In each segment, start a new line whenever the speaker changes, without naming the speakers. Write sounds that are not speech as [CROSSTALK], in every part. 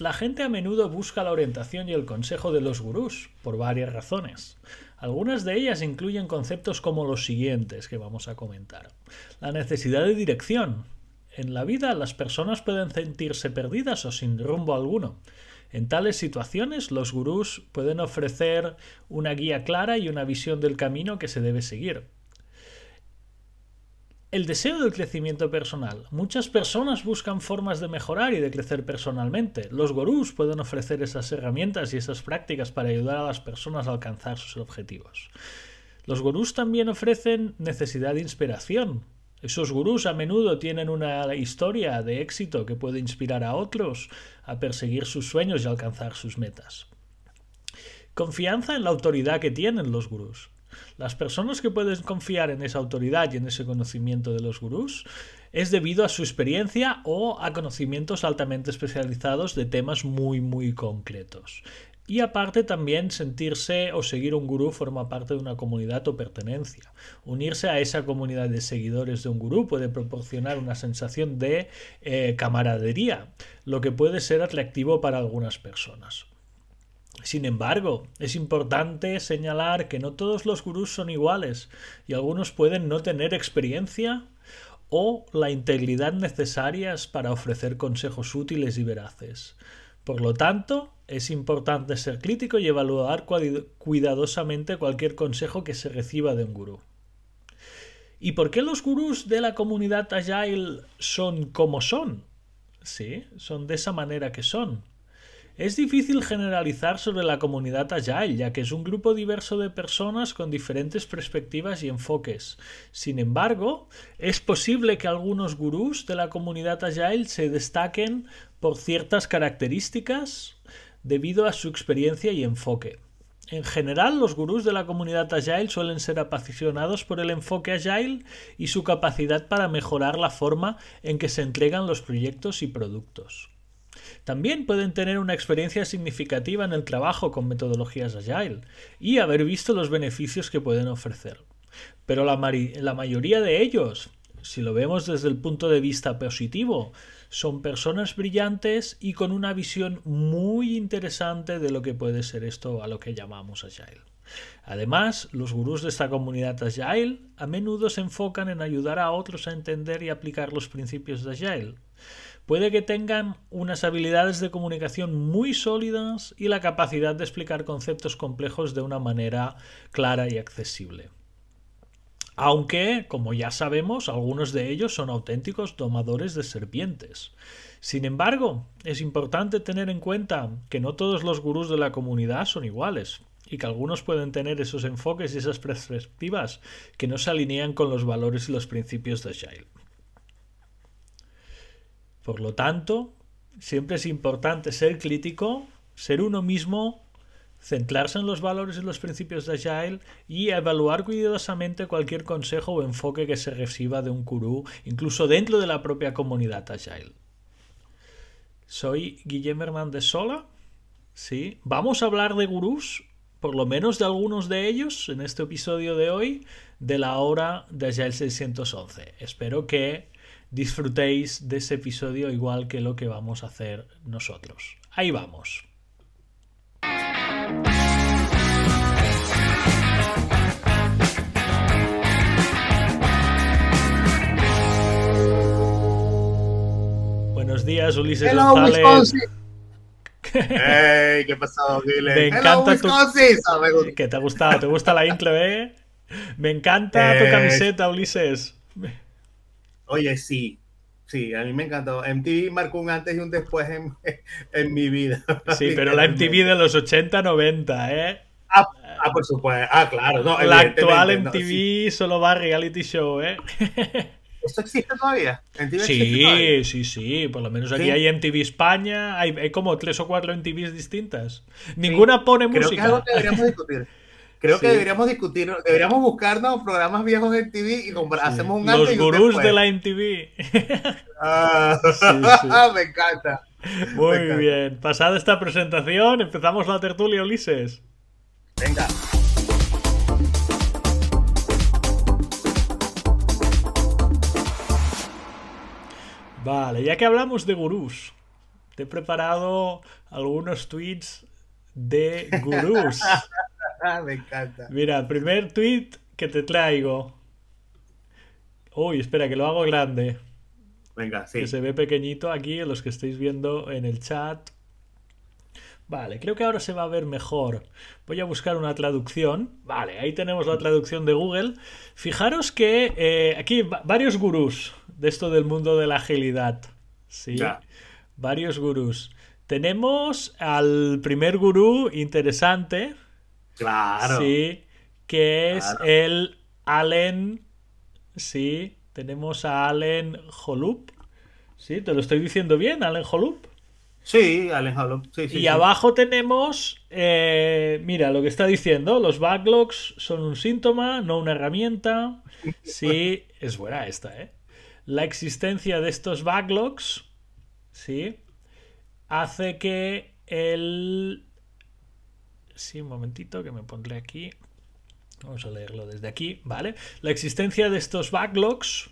La gente a menudo busca la orientación y el consejo de los gurús, por varias razones. Algunas de ellas incluyen conceptos como los siguientes que vamos a comentar. La necesidad de dirección. En la vida las personas pueden sentirse perdidas o sin rumbo alguno. En tales situaciones los gurús pueden ofrecer una guía clara y una visión del camino que se debe seguir. El deseo del crecimiento personal. Muchas personas buscan formas de mejorar y de crecer personalmente. Los gurús pueden ofrecer esas herramientas y esas prácticas para ayudar a las personas a alcanzar sus objetivos. Los gurús también ofrecen necesidad de inspiración. Esos gurús a menudo tienen una historia de éxito que puede inspirar a otros a perseguir sus sueños y alcanzar sus metas. Confianza en la autoridad que tienen los gurús. Las personas que pueden confiar en esa autoridad y en ese conocimiento de los gurús es debido a su experiencia o a conocimientos altamente especializados de temas muy muy concretos. Y aparte también sentirse o seguir un gurú forma parte de una comunidad o pertenencia. Unirse a esa comunidad de seguidores de un gurú puede proporcionar una sensación de eh, camaradería, lo que puede ser atractivo para algunas personas. Sin embargo, es importante señalar que no todos los gurús son iguales y algunos pueden no tener experiencia o la integridad necesarias para ofrecer consejos útiles y veraces. Por lo tanto, es importante ser crítico y evaluar cuidadosamente cualquier consejo que se reciba de un gurú. ¿Y por qué los gurús de la comunidad Agile son como son? Sí, son de esa manera que son. Es difícil generalizar sobre la comunidad Agile, ya que es un grupo diverso de personas con diferentes perspectivas y enfoques. Sin embargo, es posible que algunos gurús de la comunidad Agile se destaquen por ciertas características debido a su experiencia y enfoque. En general, los gurús de la comunidad Agile suelen ser apasionados por el enfoque Agile y su capacidad para mejorar la forma en que se entregan los proyectos y productos. También pueden tener una experiencia significativa en el trabajo con metodologías Agile y haber visto los beneficios que pueden ofrecer. Pero la, mayoría de ellos, si lo vemos desde el punto de vista positivo, son personas brillantes y con una visión muy interesante de lo que puede ser esto a lo que llamamos Agile. Además, los gurús de esta comunidad Agile a menudo se enfocan en ayudar a otros a entender y aplicar los principios de Agile. Puede que tengan unas habilidades de comunicación muy sólidas y la capacidad de explicar conceptos complejos de una manera clara y accesible. Aunque, como ya sabemos, algunos de ellos son auténticos domadores de serpientes. Sin embargo, es importante tener en cuenta que no todos los gurús de la comunidad son iguales y que algunos pueden tener esos enfoques y esas perspectivas que no se alinean con los valores y los principios de Agile. Por lo tanto, siempre es importante ser crítico, ser uno mismo, centrarse en los valores y los principios de Agile y evaluar cuidadosamente cualquier consejo o enfoque que se reciba de un gurú, incluso dentro de la propia comunidad Agile. Soy Guillermo Hernández Sola. Sí, vamos a hablar de gurús, por lo menos de algunos de ellos, en este episodio de hoy, de la hora de Agile 611. Espero que disfrutéis de ese episodio igual que lo que vamos a hacer nosotros. Ahí vamos. Buenos días, Ulises
Hello,
González.
Hey, ¿qué pasó, Guile?
Me encanta tu...
Ah.
¿Qué te ha gustado? ¿Te gusta la intro, eh? Me encanta tu
Eh,
camiseta, Ulises.
Oye, sí. Sí, a mí me encantó. MTV marcó un antes y un después en, [LAUGHS] en mi vida.
Sí, pero la MTV de los 80, 90, ¿eh?
Ah, ah, por supuesto. Ah, claro. No,
La actual
no,
MTV
sí.
solo va a reality show, ¿eh? [LAUGHS]
¿Esto existe todavía? ¿MTV existe todavía?
Sí, sí, sí. Por lo menos aquí
¿Sí?
hay MTV España. Hay, hay como tres o cuatro MTVs distintas. Ninguna pone
Creo que es
música.
algo que deberíamos discutir. [LAUGHS] Creo que
Sí.
deberíamos discutir, deberíamos buscarnos programas viejos de MTV y compra- hacemos un
Los gurús de la MTV.
Ah,
sí. [LAUGHS]
me encanta.
Muy
Me encanta.
bien. Pasada esta presentación, empezamos la tertulia, Ulises.
Venga.
Vale, ya que hablamos de gurús, te he preparado algunos tweets de gurús. [LAUGHS]
Me encanta.
Mira, primer tweet que te traigo. Uy, espera, que lo hago grande.
Venga, sí.
Que se ve pequeñito aquí, los que estáis viendo en el chat. Vale, creo que ahora se va a ver mejor. Voy a buscar una traducción. Vale, ahí tenemos la traducción de Google. Fijaros que eh, aquí varios gurús de esto del mundo de la agilidad. Sí, varios gurús. Tenemos al primer gurú interesante.
Claro.
Sí, que es el Allen. Sí, tenemos a Allen Holub. Sí, te lo estoy diciendo bien, Allen Holub.
Sí, Allen Holub. Sí, sí,
y abajo tenemos, eh, mira, lo que está diciendo, los backlogs son un síntoma, no una herramienta. Sí, [LAUGHS] es buena esta, ¿eh? La existencia de estos backlogs, sí, hace que el... Sí, un momentito que me pondré aquí. Vamos a leerlo desde aquí, ¿vale? La existencia de estos backlogs,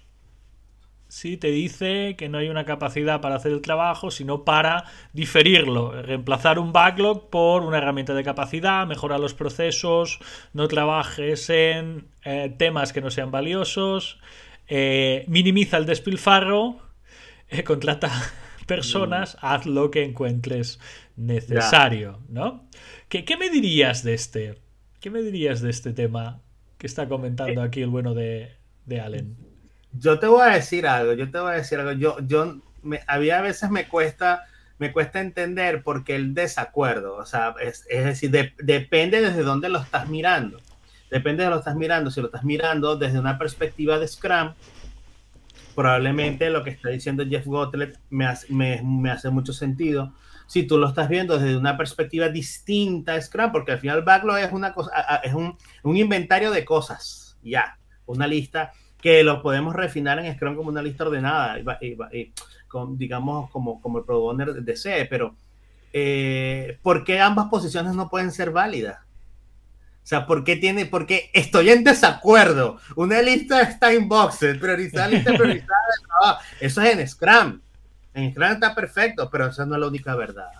sí, te dice que no hay una capacidad para hacer el trabajo, sino para diferirlo, reemplazar un backlog por una herramienta de capacidad, mejorar los procesos, no trabajes en eh, temas que no sean valiosos, eh, minimiza el despilfarro, eh, contrata personas, mm. haz lo que encuentres necesario, ¿no? ¿Qué, ¿Qué, me dirías de este? ¿Qué me dirías de este tema que está comentando aquí el bueno de, de Allen?
Yo te voy a decir algo, yo te voy a decir algo. Yo, yo, me, había a veces me cuesta, me cuesta entender por qué el desacuerdo. O sea, es, es decir, depende desde dónde lo estás mirando. Depende de lo que estás mirando. Si lo estás mirando desde una perspectiva de Scrum, probablemente lo que está diciendo Jeff Gottlieb me hace, me, hace mucho sentido. Si tú lo estás viendo desde una perspectiva distinta a Scrum, porque al final backlog es una cosa, es un, inventario de cosas, ya, una lista que lo podemos refinar en Scrum como una lista ordenada, con, digamos como, como el product desee, pero eh, ¿por qué ambas posiciones no pueden ser válidas? O sea, ¿por qué tiene? Porque estoy en desacuerdo. Una lista está en boxes, priorizar lista [LAUGHS] priorizada Eso es en Scrum. En Scrum está perfecto, pero esa no es la única verdad.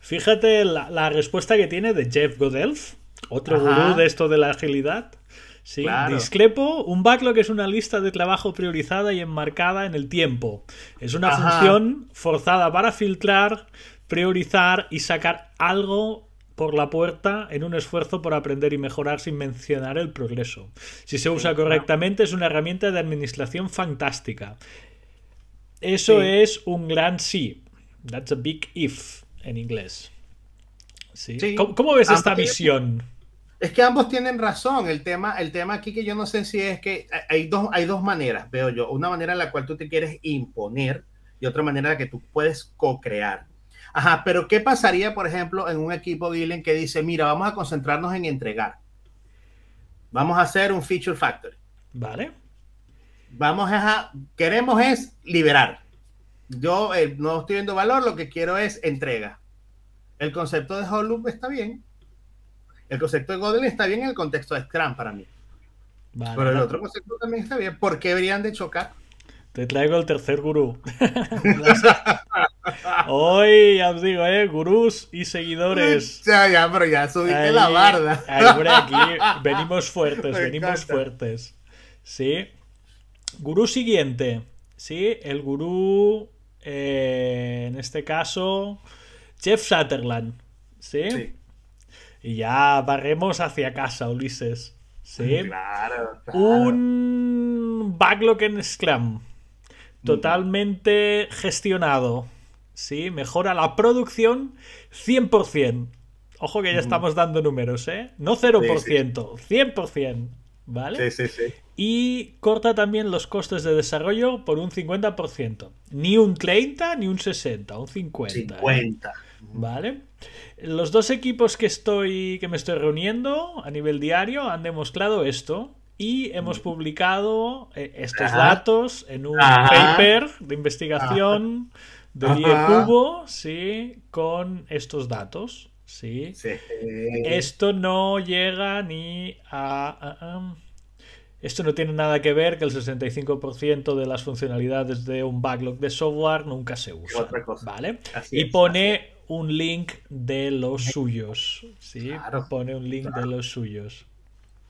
Fíjate la, respuesta que tiene de Jeff Godelf, otro gurú de esto de la agilidad. Sí, discrepo. Un backlog es una lista de trabajo priorizada y enmarcada en el tiempo. Es una función forzada para filtrar, priorizar y sacar algo por la puerta en un esfuerzo por aprender y mejorar sin mencionar el progreso. Si se usa correctamente es una herramienta de administración fantástica. Eso es un gran sí. That's a big if en inglés. ¿Sí? ¿Cómo, ves esta visión?
Es que ambos tienen razón. El tema, el tema aquí que yo no sé si es que hay dos, hay dos maneras, veo yo. Una manera en la cual tú te quieres imponer y otra manera en la que tú puedes co-crear. Ajá, pero ¿qué pasaría, por ejemplo, en un equipo Billing que dice, mira, vamos a concentrarnos en entregar? Vamos a hacer un feature factory.
Vale.
Vamos a, queremos es liberar. Yo eh, no estoy viendo valor, lo que quiero es entrega. El concepto de Hot está bien. El concepto de Godel está bien en el contexto de Scrum para mí. Pero el otro concepto también está bien. ¿Por qué deberían de chocar?
Te traigo el tercer gurú. [LAUGHS] Hoy ya os digo, ¿eh? Gurús y seguidores. [LAUGHS]
Ya, ya, pero ya subiste la barda.
aquí [LAUGHS] venimos fuertes, venimos fuertes. Sí. Gurú siguiente. Sí, el gurú, eh, en este caso, Jeff Sutherland. ¿Sí? ¿sí? Y ya barremos hacia casa, Ulises. ¿Sí?
Claro,
claro. Un backlog en Scrum totalmente gestionado. Sí, mejora la producción 100%. Ojo que ya estamos dando números, ¿eh? No 0%, 100%. ¿Vale?
Sí, sí, sí.
Y corta también los costes de desarrollo por un 50%. Ni un 30 ni un 60, un 50.
50. ¿eh?
¿Vale? Los dos equipos que estoy que me estoy reuniendo a nivel diario han demostrado esto y hemos publicado eh, estos datos en un paper de investigación de Cubo, sí, con estos datos, sí. Esto no llega ni a, Esto no tiene nada que ver que el 65% de las funcionalidades de un backlog de software nunca se usan. ¿Vale? y pone un link de los suyos. ¿sí? Pone un link de los suyos.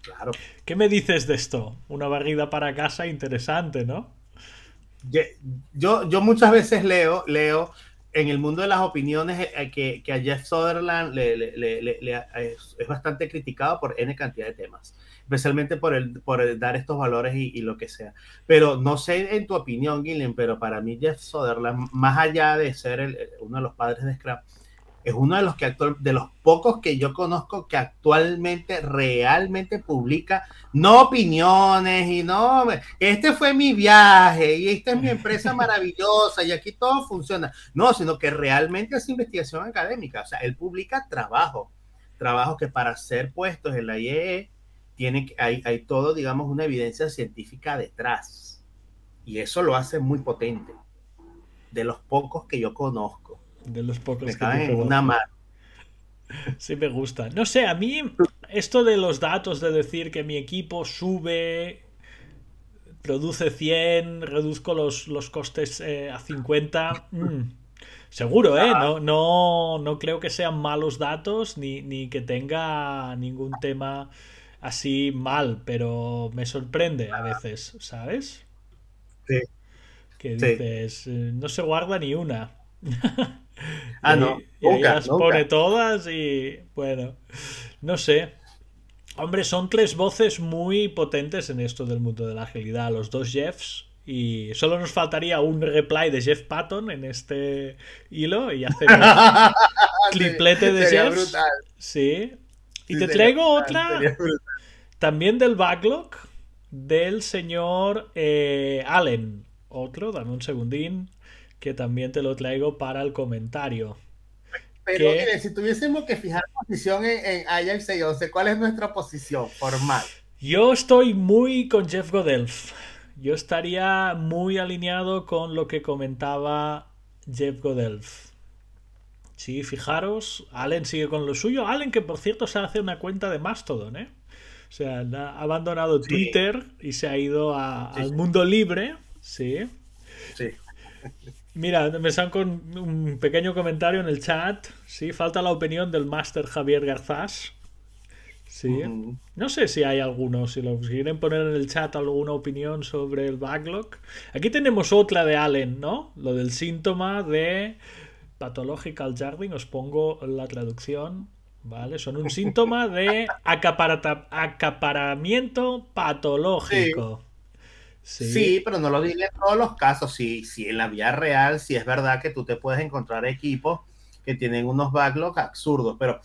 Claro.
¿Qué me dices de esto? Una barrida para casa interesante, ¿no?
Yo, yo muchas veces leo, leo en el mundo de las opiniones eh, que, que a Jeff Sutherland le, es, bastante criticado por N cantidad de temas, especialmente por, el, por dar estos valores y, y, lo que sea. Pero no sé en tu opinión, Gillian, pero para mí Jeff Sutherland, más allá de ser el, uno de los padres de Scrum, es uno de los que actual, de los pocos que yo conozco que actualmente realmente publica no opiniones y no este fue mi viaje y esta es mi empresa [LAUGHS] maravillosa y aquí todo funciona. No sino que realmente es investigación académica. O sea él publica trabajo trabajos que para ser puestos en la IEE tiene hay, hay todo digamos una evidencia científica detrás. Y eso lo hace muy potente. De los pocos que yo conozco
de los pocos
me que una mano. [LAUGHS]
Sí me gusta. No sé, a mí esto de los datos, de decir que mi equipo sube, produce 100, reduzco los, los costes eh, a 50, mm, seguro, ¿eh? No, no, no creo que sean malos datos ni, ni que tenga ningún tema así mal, pero me sorprende a veces, ¿sabes?
Sí.
Que dices, eh, no se guarda ni una. [LAUGHS]
Ah, no.
Y, las pone todas y bueno, no sé. Hombre, son tres voces muy potentes en esto del mundo de la agilidad. Los dos Jeffs. Y solo nos faltaría un reply de Jeff Patton en este hilo y hacemos [LAUGHS] triplete de Jeffs. Sí. Y te traigo otra también del backlog del señor eh, Allen. Otro, dame un segundín que también te lo traigo para el comentario.
Pero si tuviésemos que fijar posición en, en Ajax 611, ¿cuál es nuestra posición formal?
Yo estoy muy con Jeff Godelf. Yo estaría muy alineado con lo que comentaba Jeff Godelf. Sí, fijaros, Allen sigue con lo suyo. Allen, que por cierto se hace una cuenta de Mastodon, ¿eh? O sea, ha abandonado Twitter y se ha ido al mundo libre. Sí.
Sí. [LAUGHS]
Mira, me están con un pequeño comentario en el chat. Sí, falta la opinión del máster Javier Garzás. Sí. No sé si hay alguno, si lo quieren poner en el chat alguna opinión sobre el backlog. Aquí tenemos otra de Allen, ¿no? Lo del síntoma de pathological jarding. Os pongo la traducción. ¿Vale? Son un síntoma de [LAUGHS] acaparamiento patológico.
Sí. Pero no lo diga en todos los casos. Si, si en la vida real, si es verdad que tú te puedes encontrar equipos que tienen unos backlogs absurdos, pero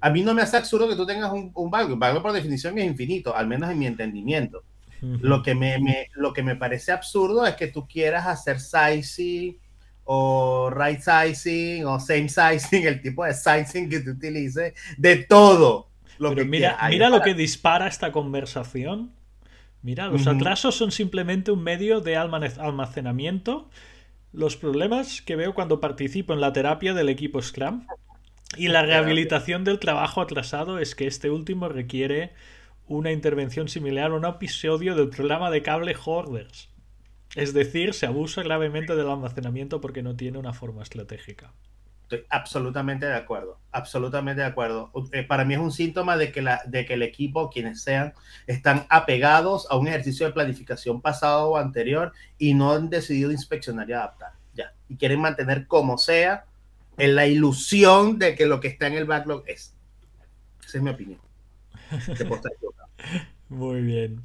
a mí no me hace absurdo que tú tengas un, un backlog. Backlog por definición es infinito, al menos en mi entendimiento. lo, que me, lo que me parece absurdo es que tú quieras hacer sizing o right sizing o same sizing, [LAUGHS] el tipo de sizing que tú utilices, de todo.
Lo que mira, mira lo que dispara esta conversación Mira, los atrasos son simplemente un medio de almacenamiento. Los problemas que veo cuando participo en la terapia del equipo Scrum y la rehabilitación del trabajo atrasado es que este último requiere una intervención similar a un episodio del programa de cable Hoarders. Es decir, se abusa gravemente del almacenamiento porque no tiene una forma estratégica.
Estoy absolutamente de acuerdo, absolutamente de acuerdo. Eh, para mí es un síntoma de que, la, de que el equipo, quienes sean, están apegados a un ejercicio de planificación pasado o anterior y no han decidido inspeccionar y adaptar. Ya. Y quieren mantener como sea en la ilusión de que lo que está en el backlog es. Esa es mi opinión. [LAUGHS]
muy bien.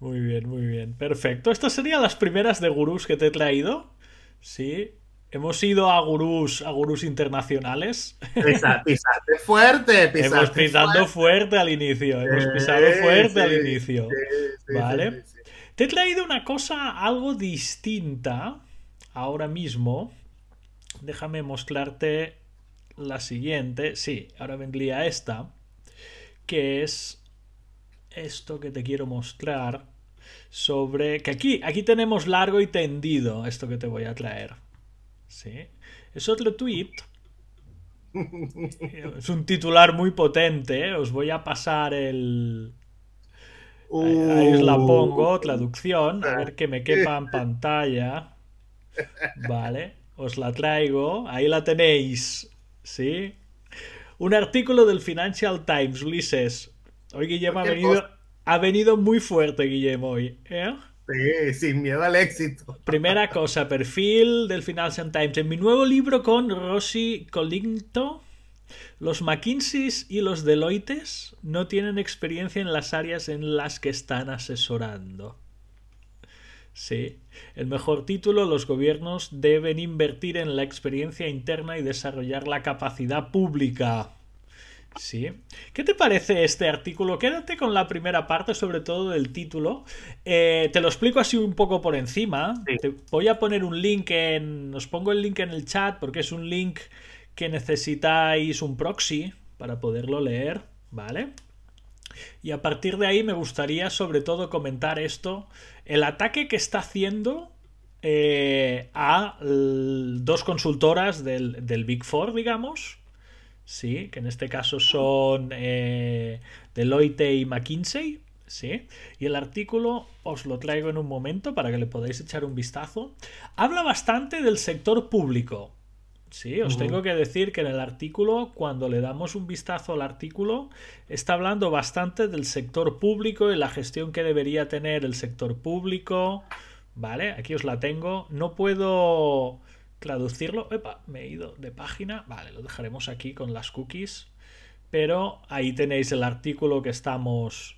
Muy bien, muy bien. Perfecto. Estas serían las primeras de gurús que te he traído. Sí, Hemos ido a gurús, a gurús internacionales. [LAUGHS]
pisaste fuerte,
Hemos pisado fuerte. al inicio. Hemos pisado fuerte al inicio. vale. Te he traído una cosa algo distinta ahora mismo. Déjame mostrarte la siguiente. Sí, ahora vendría esta. Que es esto que te quiero mostrar. Sobre. Que aquí, aquí tenemos largo y tendido. Esto que te voy a traer. Sí. Es otro tweet. [LAUGHS] Es un titular muy potente. ¿eh? Os voy a pasar el. Ahí os la pongo, traducción, a ver que me [LAUGHS] quepa en pantalla. Vale, os la traigo. Ahí la tenéis. ¿Sí? Un artículo del Financial Times, Ulises. Hoy Guillermo ha venido, ha venido muy fuerte, Guillermo, hoy. ¿eh?
Sí, sin miedo al éxito.
Primera cosa, perfil del Financial Times. En mi nuevo libro con Rossi Colinto, los McKinseys y los Deloittes no tienen experiencia en las áreas en las que están asesorando. Sí, el mejor título, los gobiernos deben invertir en la experiencia interna y desarrollar la capacidad pública. Sí. ¿Qué te parece este artículo? Quédate con la primera parte, sobre todo del título. Eh, te lo explico así un poco por encima. Te voy a poner un link en. Os pongo el link en el chat porque es un link que necesitáis un proxy para poderlo leer, ¿vale? Y a partir de ahí me gustaría sobre todo comentar esto. El ataque que está haciendo eh, a dos consultoras del, del Big Four, digamos ¿sí? que en este caso son eh, Deloitte y McKinsey. ¿sí? Y el artículo os lo traigo en un momento para que le podáis echar un vistazo. Habla bastante del sector público. Sí, os tengo que decir que en el artículo, cuando le damos un vistazo al artículo, está hablando bastante del sector público y la gestión que debería tener el sector público. ¿Vale? Aquí os la tengo. No puedo traducirlo. Epa, me he ido de página. Vale, lo dejaremos aquí con las cookies. Pero ahí tenéis el artículo que estamos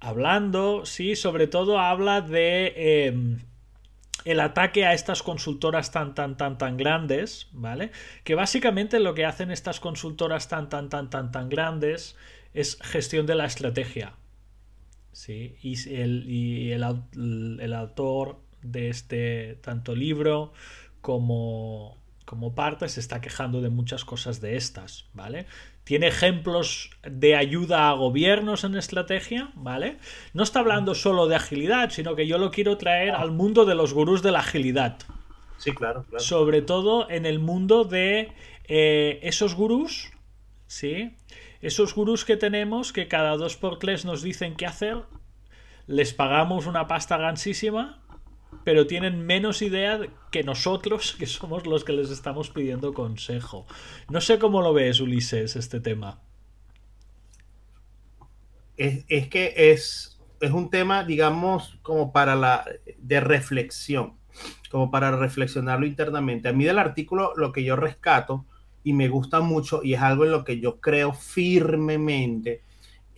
hablando. Sí, sobre todo habla de em, el ataque a estas consultoras tan, tan, tan, tan grandes, ¿vale? Que básicamente lo que hacen estas consultoras tan, tan, tan, tan, tan grandes es gestión de la estrategia. Sí, y el, y el, el autor de este tanto libro como, como parte se está quejando de muchas cosas de estas, ¿vale? Tiene ejemplos de ayuda a gobiernos en estrategia, ¿vale? No está hablando solo de agilidad, sino que yo lo quiero traer al mundo de los gurús de la agilidad.
Sí, claro, claro.
Sobre todo en el mundo de eh, esos gurús, ¿sí? Esos gurús que tenemos que cada dos por tres nos dicen qué hacer, les pagamos una pasta gansísima pero tienen menos idea que nosotros, que somos los que les estamos pidiendo consejo. No sé cómo lo ves, Ulises, este tema.
Es, que es, es un tema, digamos, como para la de reflexión, como para reflexionarlo internamente. A mí del artículo lo que yo rescato y me gusta mucho y es algo en lo que yo creo firmemente,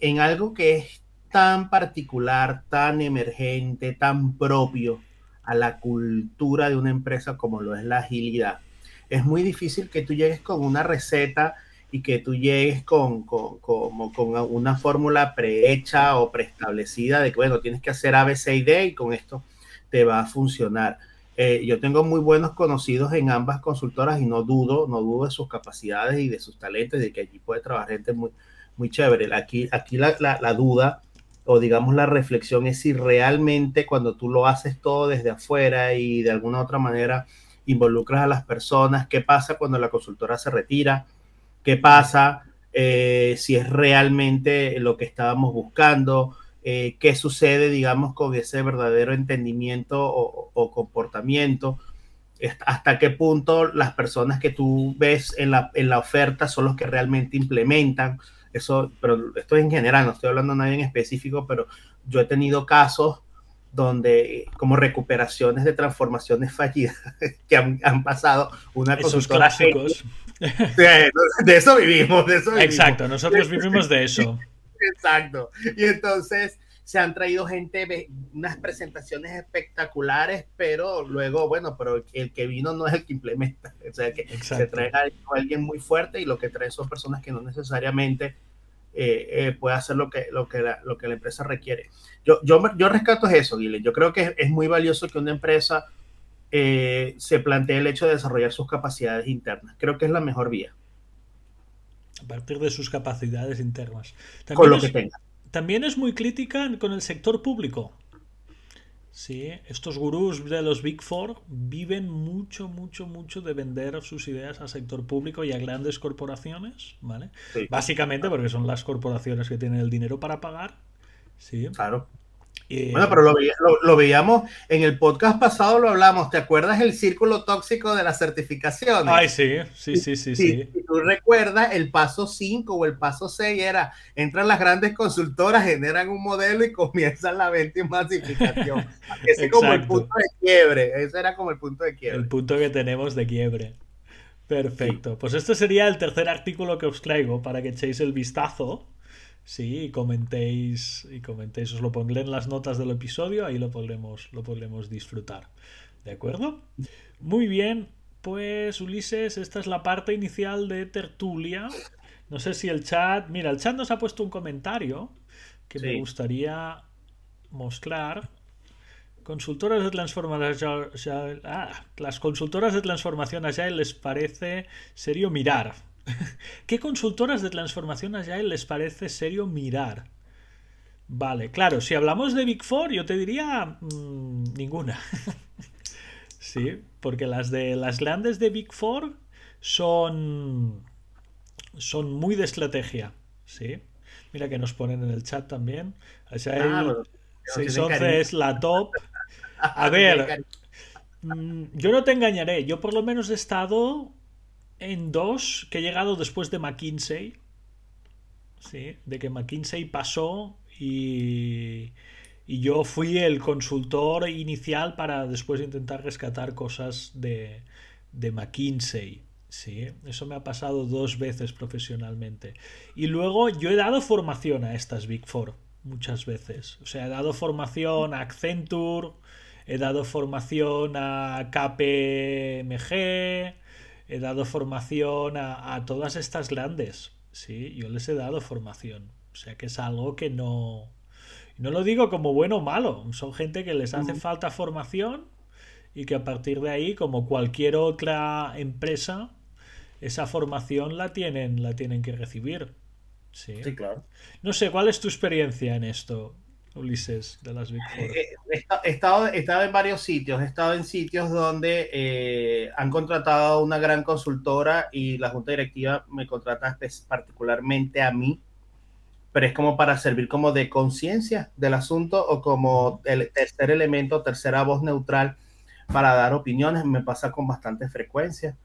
en algo que es tan particular, tan emergente, tan propio a la cultura de una empresa como lo es la agilidad. Es muy difícil que tú llegues con una receta y que tú llegues con, con, una fórmula prehecha o preestablecida de que, bueno, tienes que hacer A, B, C y D y con esto te va a funcionar. Eh, yo tengo muy buenos conocidos en ambas consultoras y no dudo, no dudo de sus capacidades y de sus talentos y de que allí puede trabajar gente muy, muy chévere. Aquí, aquí la, la duda o digamos la reflexión es si realmente cuando tú lo haces todo desde afuera y de alguna otra manera involucras a las personas, qué pasa cuando la consultora se retira, qué pasa eh, si es realmente lo que estábamos buscando, eh, qué sucede, digamos, con ese verdadero entendimiento o, comportamiento, hasta qué punto las personas que tú ves en la, en la oferta son los que realmente implementan eso, pero esto en general, no estoy hablando de nadie en específico, pero yo he tenido casos donde como recuperaciones de transformaciones fallidas [LAUGHS] que han, pasado una
Esos clásicos. [LAUGHS]
De eso vivimos, de eso
Exacto, nosotros vivimos de eso. [LAUGHS]
Exacto. Y entonces se han traído gente, unas presentaciones espectaculares, pero luego, bueno, pero el que vino no es el que implementa. O sea, que se trae a alguien muy fuerte y lo que trae son personas que no necesariamente eh, eh, puede hacer lo que, lo, que la, lo que la empresa requiere. Yo, yo, yo rescato eso, Guile. Yo creo que es, muy valioso que una empresa eh, se plantee el hecho de desarrollar sus capacidades internas. Creo que es la mejor vía.
A partir de sus capacidades internas.
Con lo que tenga
también es muy crítica con el sector público. Sí, estos gurús de los Big Four viven mucho, mucho, mucho de vender sus ideas al sector público y a grandes corporaciones, ¿vale? Básicamente porque son las corporaciones que tienen el dinero para pagar. Sí.
Claro. Bueno, pero lo, veíamos en el podcast pasado, lo hablamos. ¿Te acuerdas el círculo tóxico de las certificaciones?
Ay, sí, sí, sí, sí.
Si, tú recuerdas, el paso 5 o el paso 6 era: entran las grandes consultoras, generan un modelo y comienzan la venta y masificación. [LAUGHS] Ese es como el punto de quiebre. Ese era como el punto de quiebre.
El punto que tenemos de quiebre. Perfecto. Pues este sería el tercer artículo que os traigo para que echéis el vistazo. Sí, y comentéis, y comentéis, os lo pondré en las notas del episodio, ahí lo podremos, lo podremos disfrutar. ¿De acuerdo? Muy bien, pues Ulises, esta es la parte inicial de tertulia. No sé si el chat, mira, el chat nos ha puesto un comentario que me gustaría mostrar. Consultoras de transformación ah, las consultoras de transformación Agile les parece serio mirar [LAUGHS] ¿Qué consultoras de transformación Agile les parece serio mirar? Vale, claro, si hablamos de Big Four, yo te diría mm, ninguna. [LAUGHS] sí, porque las de las grandes de Big Four son son muy de estrategia, sí. Mira que nos ponen en el chat también. Agile ah, 611 es la top. [LAUGHS] A ver, mm, yo no te engañaré, yo por lo menos he estado en dos que he llegado después de McKinsey. Sí, de que McKinsey pasó y, yo fui el consultor inicial para después intentar rescatar cosas de, de McKinsey. Sí, eso me ha pasado dos veces profesionalmente. Y luego yo he dado formación a estas Big Four muchas veces. O sea, he dado formación a Accenture, he dado formación a KPMG, he dado formación a, todas estas grandes. Sí, yo les he dado formación. O sea que es algo que no. No lo digo como bueno o malo. Son gente que les hace falta formación y que a partir de ahí, como cualquier otra empresa, esa formación la tienen, la tienen que recibir. Sí.
sí, claro.
No sé, ¿cuál es tu experiencia en esto? Ulises, de las Big Four?
Eh, he, estado, he estado en varios sitios, he estado en sitios donde eh, han contratado a una gran consultora y la junta directiva me contrata particularmente a mí, pero es como para servir como de conciencia del asunto o como el tercer elemento, tercera voz neutral para dar opiniones. Me pasa con bastante frecuencia.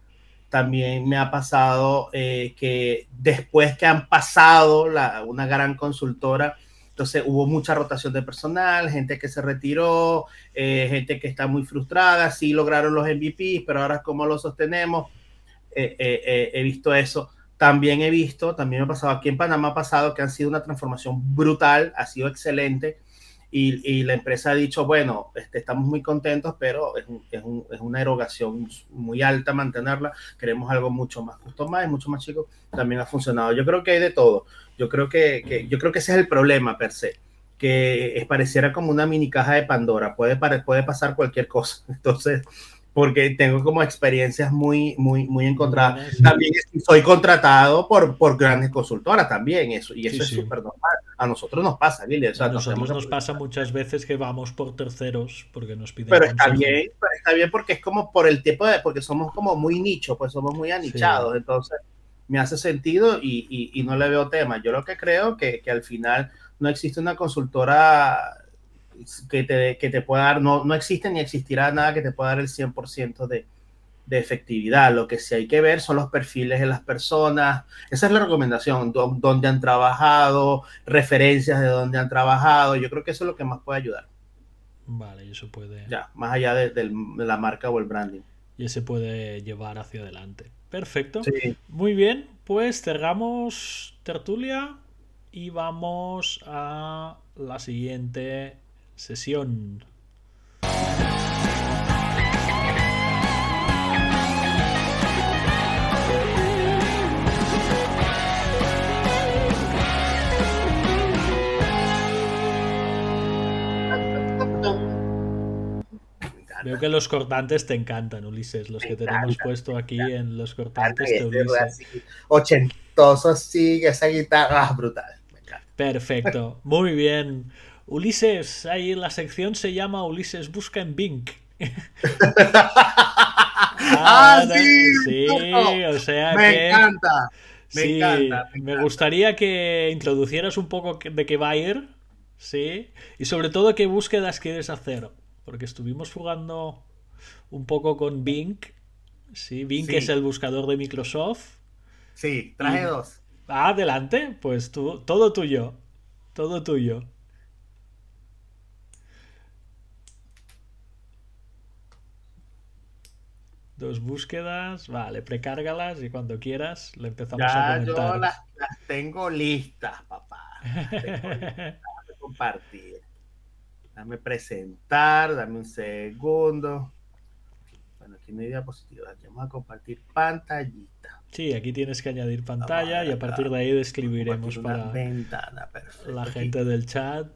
También me ha pasado eh, que después que han pasado la, una gran consultora, entonces hubo mucha rotación de personal, gente que se retiró, eh, gente que está muy frustrada, sí lograron los MVP, pero ahora cómo lo sostenemos. Eh, eh, he visto eso. También he visto, también me ha pasado aquí en Panamá ha pasado que han sido una transformación brutal, ha sido excelente. Y, la empresa ha dicho, bueno, este, estamos muy contentos, pero es, es, es, una erogación muy alta mantenerla. Queremos algo mucho más justo más, mucho más chico. También ha funcionado. Yo creo que hay de todo. Yo creo que, que, yo creo que ese es el problema per se, que es, pareciera como una mini caja de Pandora, puede, puede pasar cualquier cosa. [LAUGHS] Entonces, porque tengo como experiencias muy, muy, muy encontradas. También soy contratado por, por grandes consultoras también, eso, y eso es súper normal. A nosotros nos pasa, Billy.
a nosotros nos, pasa muchas veces que vamos por terceros porque nos piden.
Pero está bien, pero está bien porque es como por el tipo de, porque somos como muy nicho, pues somos muy anichados, entonces me hace sentido y, y, no le veo tema. Yo lo que creo que, que al final no existe una consultora que te, que te pueda dar, no, no existe ni existirá nada que te pueda dar el 100% de, de efectividad. Lo que sí hay que ver son los perfiles de las personas. Esa es la recomendación, dónde han trabajado, referencias de dónde han trabajado. Yo creo que eso es lo que más puede ayudar.
Vale, y eso puede.
Ya, más allá de, de la marca o el branding.
Y se puede llevar hacia adelante. Perfecto. Muy bien, pues cerramos tertulia y vamos a la siguiente sesión. Veo que los cortantes te encantan, Ulises. Los que tenemos puesto aquí en los cortantes de Ulises.
Ochentoso, sí, esa guitarra [LAUGHS] brutal.
Perfecto, muy bien. Ulises, ahí la sección se llama Ulises Busca en Bing. [LAUGHS]
ah, sí,
sí, o sea
me encanta. Me
sí,
encanta,
me, gustaría que introducieras un poco de qué va a ir Sí. Y sobre todo, ¿qué búsquedas quieres hacer? Porque estuvimos jugando un poco con Bing. Sí, Bing es el buscador de Microsoft.
Sí, traje dos.
adelante, pues tú, todo tuyo. Todo tuyo. Dos búsquedas, vale, precárgalas y cuando quieras le empezamos a comentar.
Yo las, tengo listas, papá. Déjame compartir. Dame presentar, dame un segundo. Bueno, aquí no hay diapositivas. Aquí vamos a compartir pantallita.
Sí, aquí tienes que añadir pantalla y a partir de ahí describiremos para la gente del chat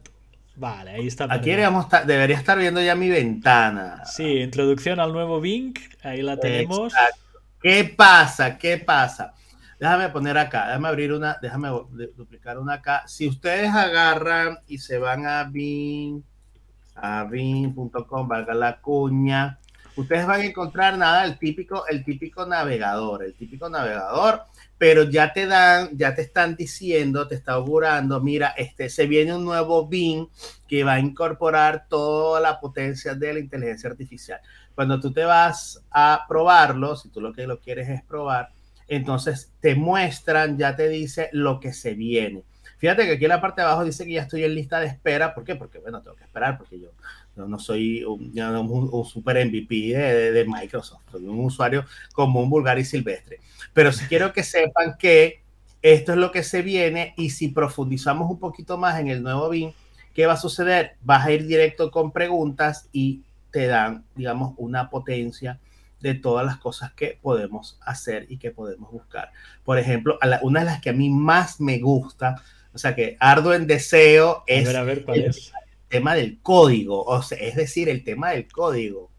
Vale, ahí está.
Aquí debería estar viendo ya mi ventana.
Sí, introducción al nuevo Bing, ahí la tenemos.
¿Qué pasa? ¿Qué pasa? Déjame poner acá, déjame abrir una, déjame duplicar una acá. Si ustedes agarran y se van a Bing, a Bing.com, valga la cuña, ustedes van a encontrar nada, el típico, el típico navegador, el típico navegador pero ya te dan, ya te están diciendo, te está augurando, mira, este, se viene un nuevo BIM que va a incorporar toda la potencia de la inteligencia artificial. Cuando tú te vas a probarlo, si tú lo que lo quieres es probar, entonces te muestran, ya te dice lo que se viene. Fíjate que aquí en la parte de abajo dice que ya estoy en lista de espera. ¿Por qué? Porque, bueno, tengo que esperar porque yo no soy un, un, super MVP de, de, Microsoft, soy un usuario común, vulgar y silvestre. Pero sí quiero que sepan que esto es lo que se viene y si profundizamos un poquito más en el nuevo BIM, ¿qué va a suceder? Vas a ir directo con preguntas y te dan, digamos, una potencia de todas las cosas que podemos hacer y que podemos buscar. Por ejemplo, una de las que a mí más me gusta, o sea, que ardo en deseo es...
A ver, a ver, ¿cuál es?
Tema del código, o sea, es decir, el tema del código.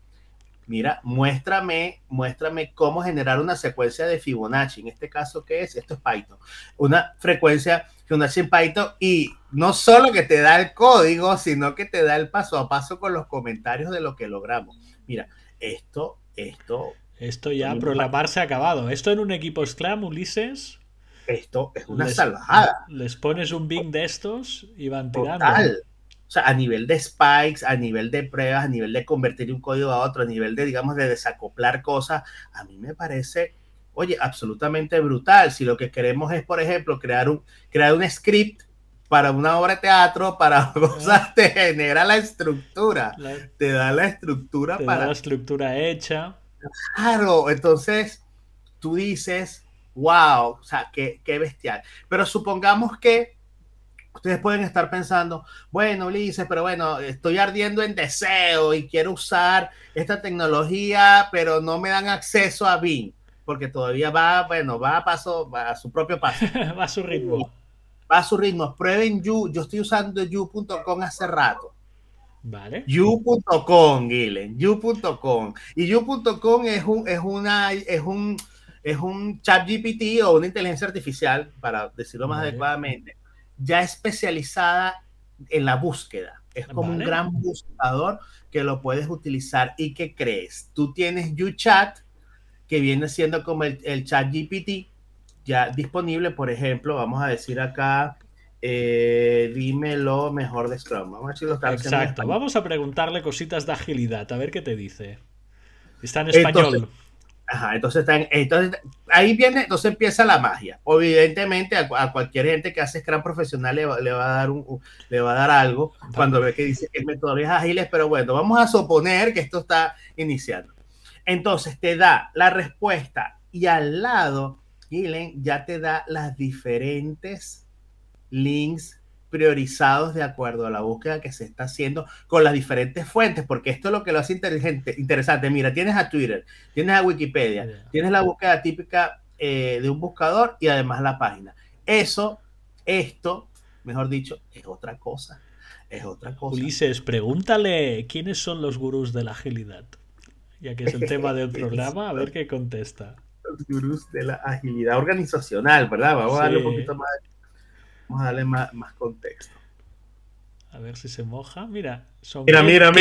Mira, muéstrame, muéstrame cómo generar una secuencia de Fibonacci. En este caso, ¿qué es? Esto es Python. Una frecuencia Fibonacci en Python y no solo que te da el código, sino que te da el paso a paso con los comentarios de lo que logramos. Mira, esto, esto.
Esto ya, programar se ha acabado. Esto en un equipo Scrum, Ulises.
Esto es una salvajada.
Les pones un Bing de estos y van tirando.
O sea, a nivel de spikes, a nivel de pruebas, a nivel de convertir un código a otro, a nivel de, digamos, de desacoplar cosas, a mí me parece, oye, absolutamente brutal. Si lo que queremos es, por ejemplo, crear un, crear un script para una obra de teatro, para [LAUGHS] cosas, te genera la estructura, te da la estructura
te
para...
Da la estructura hecha.
Claro, entonces tú dices, wow, o sea, qué, qué bestial. Pero supongamos que Ustedes pueden estar pensando, bueno, Ulises, pero bueno, estoy ardiendo en deseo y quiero usar esta tecnología, pero no me dan acceso a BIM, porque todavía va, bueno, va a paso, va a su propio paso. [LAUGHS]
va a su ritmo.
Va a su ritmo. Prueben You. Yo estoy usando You.com hace rato.
Vale.
You.com, Gilen. You.com. Y You.com es un, es una, es un, es un chat GPT o una inteligencia artificial, para decirlo más adecuadamente ya especializada en la búsqueda. Es como un gran buscador que lo puedes utilizar. ¿Y qué crees? Tú tienes YouChat, que viene siendo como el, chat GPT, ya disponible, por ejemplo, vamos a decir acá, eh, dime lo mejor de Scrum. Vamos a ver si lo está
Exacto, vamos a preguntarle cositas de agilidad, a ver qué te dice. Está en español.
Ajá, entonces, entonces ahí viene, entonces empieza la magia. Evidentemente a, cualquier gente que hace Scrum profesional le, le, va a dar un, le va a dar algo cuando ve que dice que metodologías ágiles, pero bueno, vamos a suponer que esto está iniciando. Entonces te da la respuesta y al lado, Gilen ya te da las diferentes links priorizados de acuerdo a la búsqueda que se está haciendo con las diferentes fuentes, porque esto es lo que lo hace inteligente, interesante. Mira, tienes a Twitter, tienes a Wikipedia, tienes la búsqueda típica eh, de un buscador y además la página. Eso, esto, mejor dicho, es otra cosa. Es otra cosa.
Ulises, pregúntale quiénes son los gurús de la agilidad, ya que es el tema del [LAUGHS] programa, a ver qué contesta.
Los gurús de la agilidad organizacional, ¿verdad? Vamos a darle un poquito más Vamos a darle más, contexto.
A ver si se moja. Mira,
son mira, mira,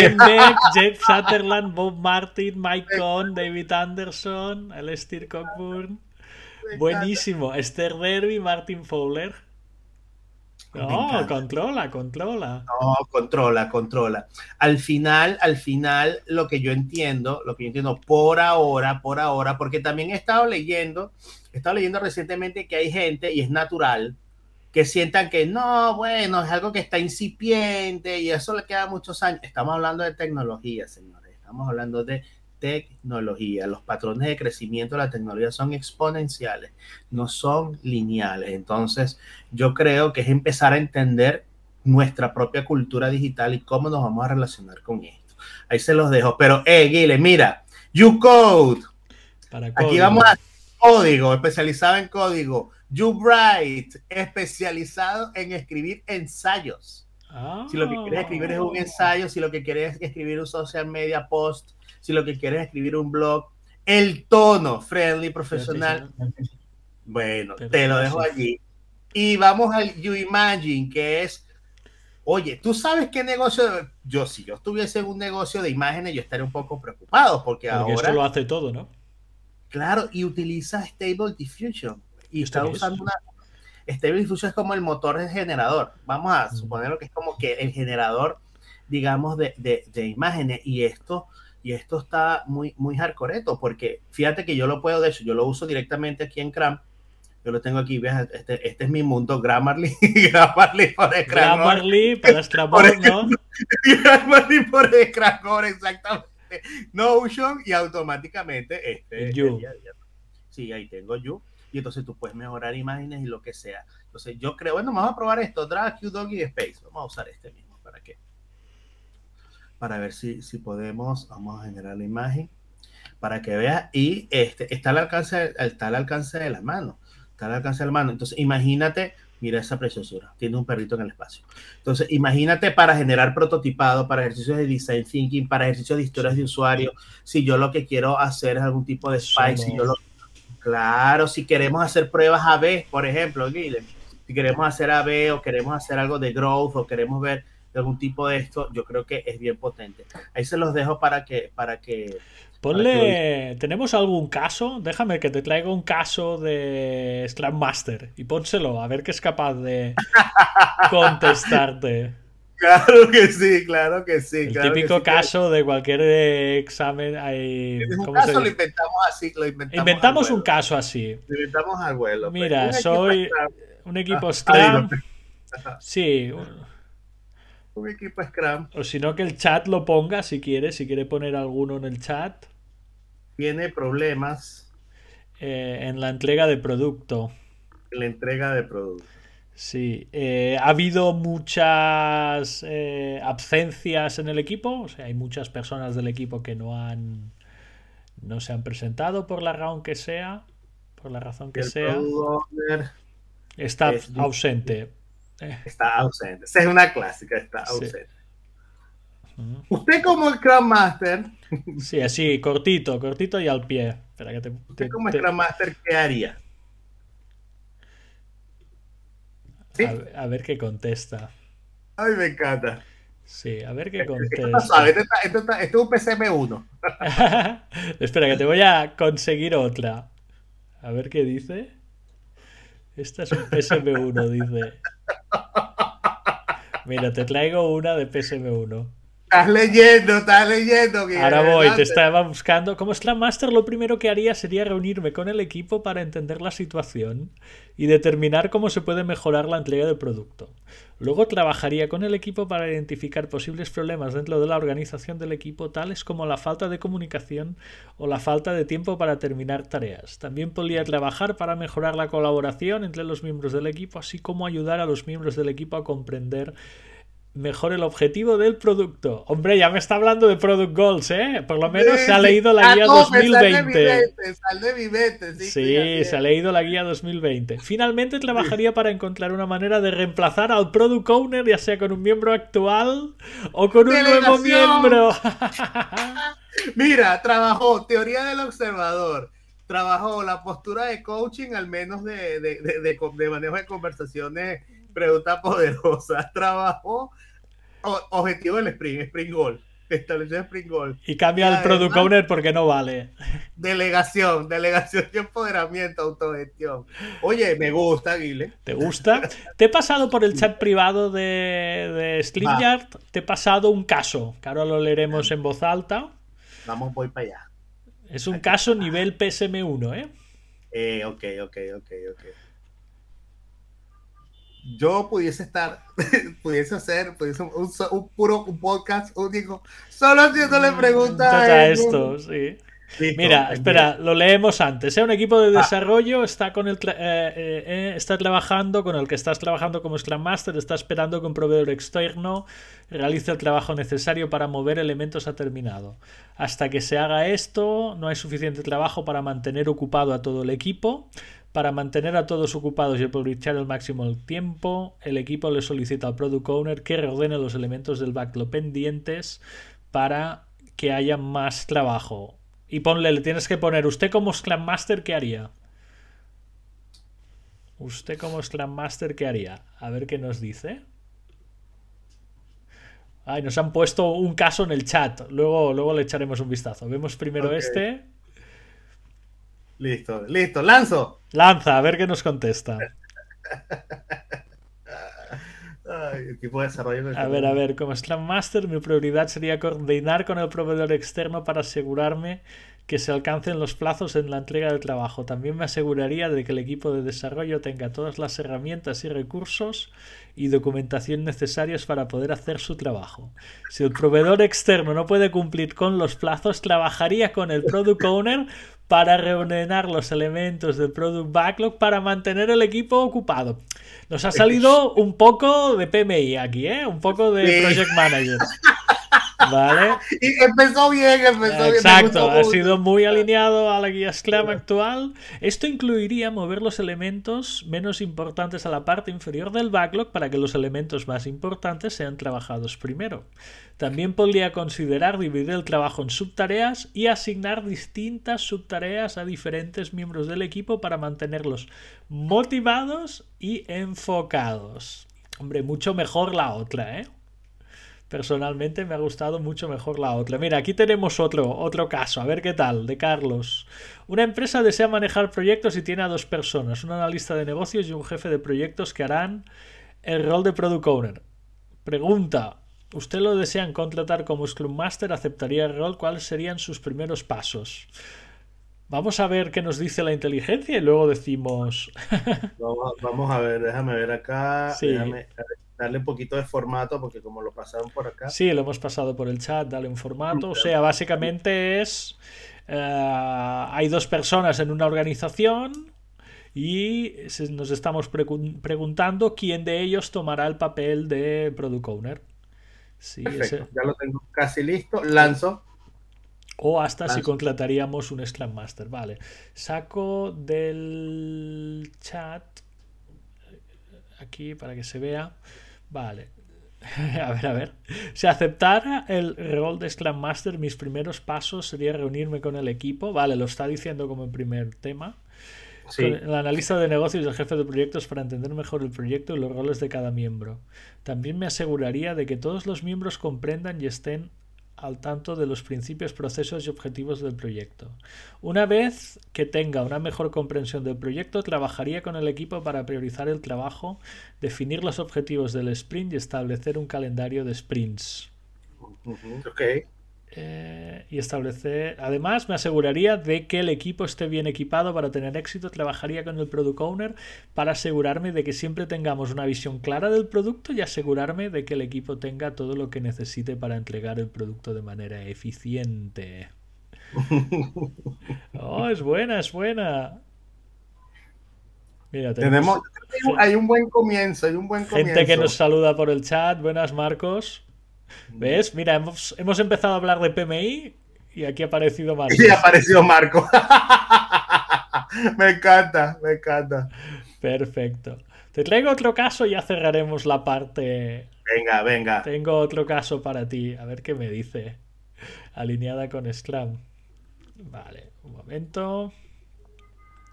Jeff Sutherland, Bob Martin, Mike Cohn, David Anderson, Alistair Cockburn. Buenísimo. Esther Derby, Martin Fowler. No, controla, controla.
No, controla, controla. Al final, al final, lo que yo entiendo, lo que yo entiendo por ahora, por ahora, porque también he estado leyendo, he estado leyendo recientemente que hay gente, y es natural, que sientan que no, bueno, es algo que está incipiente y eso le queda muchos años. Estamos hablando de tecnología, señores. Estamos hablando de tecnología. Los patrones de crecimiento de la tecnología son exponenciales, no son lineales. Entonces, yo creo que es empezar a entender nuestra propia cultura digital y cómo nos vamos a relacionar con esto. Ahí se los dejo. Pero, eh, Guile, mira, YouCode. Aquí vamos a código, especializado en código. YouBright, especializado en escribir ensayos. Si lo que quieres escribir es un ensayo, si lo que quieres es escribir un social media post, si lo que quieres es escribir un blog, el tono friendly, profesional. Bueno, te lo dejo allí. Y vamos al You Imagine, que es, oye, tú sabes qué negocio, yo si yo estuviese en un negocio de imágenes, yo estaría un poco preocupado porque, ahora...
Esto lo hace todo, ¿no?
Claro, y utiliza Stable Diffusion. Y está usando una... Stable Diffusion es como el motor del generador. Vamos a mm. suponer que es como que el generador, digamos, de, de, de imágenes. Y esto y esto está muy, muy hardcoreto, porque fíjate que yo lo puedo, de hecho, yo lo uso directamente aquí en Cram. Yo lo tengo aquí, este, este es mi mundo, Grammarly, [LAUGHS] Grammarly por
Grammarly para Scrabble, ¿no?
Grammarly por Scrabble, [LAUGHS] exactamente. Notion y automáticamente este.
You.
sí, ahí tengo You. Y entonces tú puedes mejorar imágenes y lo que sea. Entonces yo creo, bueno, vamos a probar esto, Drag, Q, Doggy, Space. Vamos a usar este mismo para que para ver si, si podemos, vamos a generar la imagen para que veas y este, está, al alcance, está al alcance de la mano, está al alcance de la mano. Entonces, imagínate, mira esa preciosura, tiene un perrito en el espacio. Entonces, imagínate para generar prototipado, para ejercicios de design thinking, para ejercicios de historias de usuario, si yo lo que quiero hacer es algún tipo de spike, si yo lo... Claro, si queremos hacer pruebas AB, por ejemplo, Guilherme, si queremos hacer AB o queremos hacer algo de growth o queremos ver algún tipo de esto, yo creo que es bien potente. Ahí se los dejo para que... Para que
Ponle, ¿tenemos algún caso? Déjame que te traiga un caso de Scrum Master y pónselo, a ver qué es capaz de [LAUGHS] contestarte.
Claro que sí, claro que sí.
El típico caso de cualquier examen. Hay,
un caso lo inventamos así. Lo inventamos,
inventamos un caso así.
Lo inventamos al vuelo.
Pues. Mira, soy un equipo ah, Scrum. Sí,
un equipo Scrum.
O si no, que el chat lo ponga si quiere, si quiere poner alguno en el chat.
Tiene problemas.
Eh, en la entrega de producto.
En la entrega de producto.
Sí, eh, ha habido muchas eh, absencias en el equipo, o sea, hay muchas personas del equipo que no han no se han presentado por la razón que sea, por la razón que sea. Está ausente.
Está ausente. Esa es una clásica, está ausente. Usted como el Scrum Master.
Sí, así, cortito, cortito y al pie. Espera que te,
¿Usted como Scrum Master qué haría?
A, ver qué contesta.
Ay, me encanta.
Sí, a ver qué contesta.
Esto, esto, es un PCM1. [LAUGHS]
Espera, que te voy a conseguir otra. A ver qué dice. Esta es un PSM1, dice. Mira, te traigo una de PSM1.
Estás leyendo, estás leyendo.
Ahora voy, te estaba buscando. Como Scrum Master, lo primero que haría sería reunirme con el equipo para entender la situación y determinar cómo se puede mejorar la entrega del producto. Luego trabajaría con el equipo para identificar posibles problemas dentro de la organización del equipo, tales como la falta de comunicación o la falta de tiempo para terminar tareas. También podría trabajar para mejorar la colaboración entre los miembros del equipo, así como ayudar a los miembros del equipo a comprender mejor el objetivo del producto. Hombre, ya me está hablando de Product Goals, ¿eh? Por lo menos se ha leído la guía 2020. sí, se ha leído la guía 2020. Finalmente trabajaría para encontrar una manera de reemplazar al Product Owner, ya sea con un miembro actual o con un nuevo miembro. [LAUGHS]
Mira, trabajó teoría del observador. Trabajó la postura de coaching, al menos de, de, de manejo de conversaciones pregunta poderosa. [LAUGHS] Trabajó objetivo del sprint, sprint goal. Establecer Spring Goal.
Y cambia el Product Owner porque no vale.
Delegación, [LAUGHS] delegación y empoderamiento, autogestión. Oye, me gusta, Guile.
¿Te gusta? Te he pasado por el chat privado de, de StreamYard, te he pasado un caso, que ahora lo leeremos en voz alta.
Vamos, voy para allá.
Es un caso nivel PSM1, ¿eh?
¿eh? ok, ok, ok, ok. Yo pudiese estar, [LAUGHS] pudiese hacer, pudiese un, puro podcast único, solo haciéndole mm, preguntas
a esto, sí. Mira, espera, lo leemos antes. ¿eh? Un equipo de ah. desarrollo está, con el eh, eh, está trabajando con el que estás trabajando como Scrum Master, está esperando que un proveedor externo realice el trabajo necesario para mover elementos a terminado. Hasta que se haga esto, no hay suficiente trabajo para mantener ocupado a todo el equipo. Para mantener a todos ocupados y aprovechar al máximo el tiempo, el equipo le solicita al Product Owner que reordene los elementos del backlog pendientes para que haya más trabajo. Y ponle, le tienes que poner, usted como Scrum Master, ¿qué haría? Usted como Scrum Master, ¿qué haría? A ver qué nos dice. Ay, nos han puesto un caso en el chat. Luego, luego le echaremos un vistazo. Vemos primero este.
Listo, listo, lanzo.
Lanza, a ver qué nos contesta. [LAUGHS] A ver, a ver, como Scrum Master, mi prioridad sería coordinar con el proveedor externo para asegurarme que se alcancen los plazos en la entrega del trabajo. También me aseguraría de que el equipo de desarrollo tenga todas las herramientas y recursos y documentación necesarias para poder hacer su trabajo. Si el proveedor externo no puede cumplir con los plazos, trabajaría con el product owner para reordenar los elementos del Product Backlog para mantener el equipo ocupado. Nos ha salido un poco de PMI aquí, ¿eh? Un poco de Project Manager. [LAUGHS] ¿Vale?
Y empezó bien, empezó bien.
Exacto, ha sido muy alineado a la guía Scrum actual. Esto incluiría mover los elementos menos importantes a la parte inferior del backlog para que los elementos más importantes sean trabajados primero. También podría considerar dividir el trabajo en subtareas y asignar distintas subtareas a diferentes miembros del equipo para mantenerlos motivados y enfocados. Hombre, mucho mejor la otra, ¿eh? Personalmente me ha gustado mucho mejor la otra. Mira, aquí tenemos otro, otro caso, a ver qué tal, de Carlos. Una empresa desea manejar proyectos y tiene a dos personas, un analista de negocios y un jefe de proyectos que harán el rol de product owner. Pregunta, ¿usted lo desean contratar como Scrum Master? ¿Aceptaría el rol? ¿Cuáles serían sus primeros pasos? Vamos a ver qué nos dice la inteligencia y luego decimos...
vamos, a ver, déjame ver acá. Déjame, darle un poquito de formato, porque como lo pasaron por acá.
Sí, lo hemos pasado por el chat, dale un formato. O sea, básicamente es. Eh, hay dos personas en una organización y nos estamos preguntando quién de ellos tomará el papel de Product Owner.
Sí, ya lo tengo casi listo. Lanzo.
O hasta si contrataríamos un Scrum Master. Vale. Saco del chat aquí para que se vea. Vale. [LAUGHS] A ver, a ver. Si aceptara el rol de Scrum Master, mis primeros pasos sería reunirme con el equipo. Vale, lo está diciendo como primer tema. Sí. el analista de negocios y el jefe de proyectos para entender mejor el proyecto y los roles de cada miembro. También me aseguraría de que todos los miembros comprendan y estén al tanto de los principios, procesos y objetivos del proyecto. Una vez que tenga una mejor comprensión del proyecto, trabajaría con el equipo para priorizar el trabajo, definir los objetivos del sprint y establecer un calendario de sprints. Eh, y establecer. Además, me aseguraría de que el equipo esté bien equipado para tener éxito. Trabajaría con el product owner para asegurarme de que siempre tengamos una visión clara del producto y asegurarme de que el equipo tenga todo lo que necesite para entregar el producto de manera eficiente. [LAUGHS] oh, es buena, es buena.
Mira, tenemos, hay un buen comienzo, hay un buen comienzo.
Gente que nos saluda por el chat. Buenas, Marcos. ¿Ves? Mira, hemos, empezado a hablar de PMI y aquí ha aparecido Marco.
Y ha aparecido Marco. [LAUGHS] me encanta, me encanta.
Perfecto. Te traigo otro caso y ya cerraremos la parte.
Venga, venga.
Tengo otro caso para ti. A ver qué me dice. Alineada con Scrum. Vale, un momento.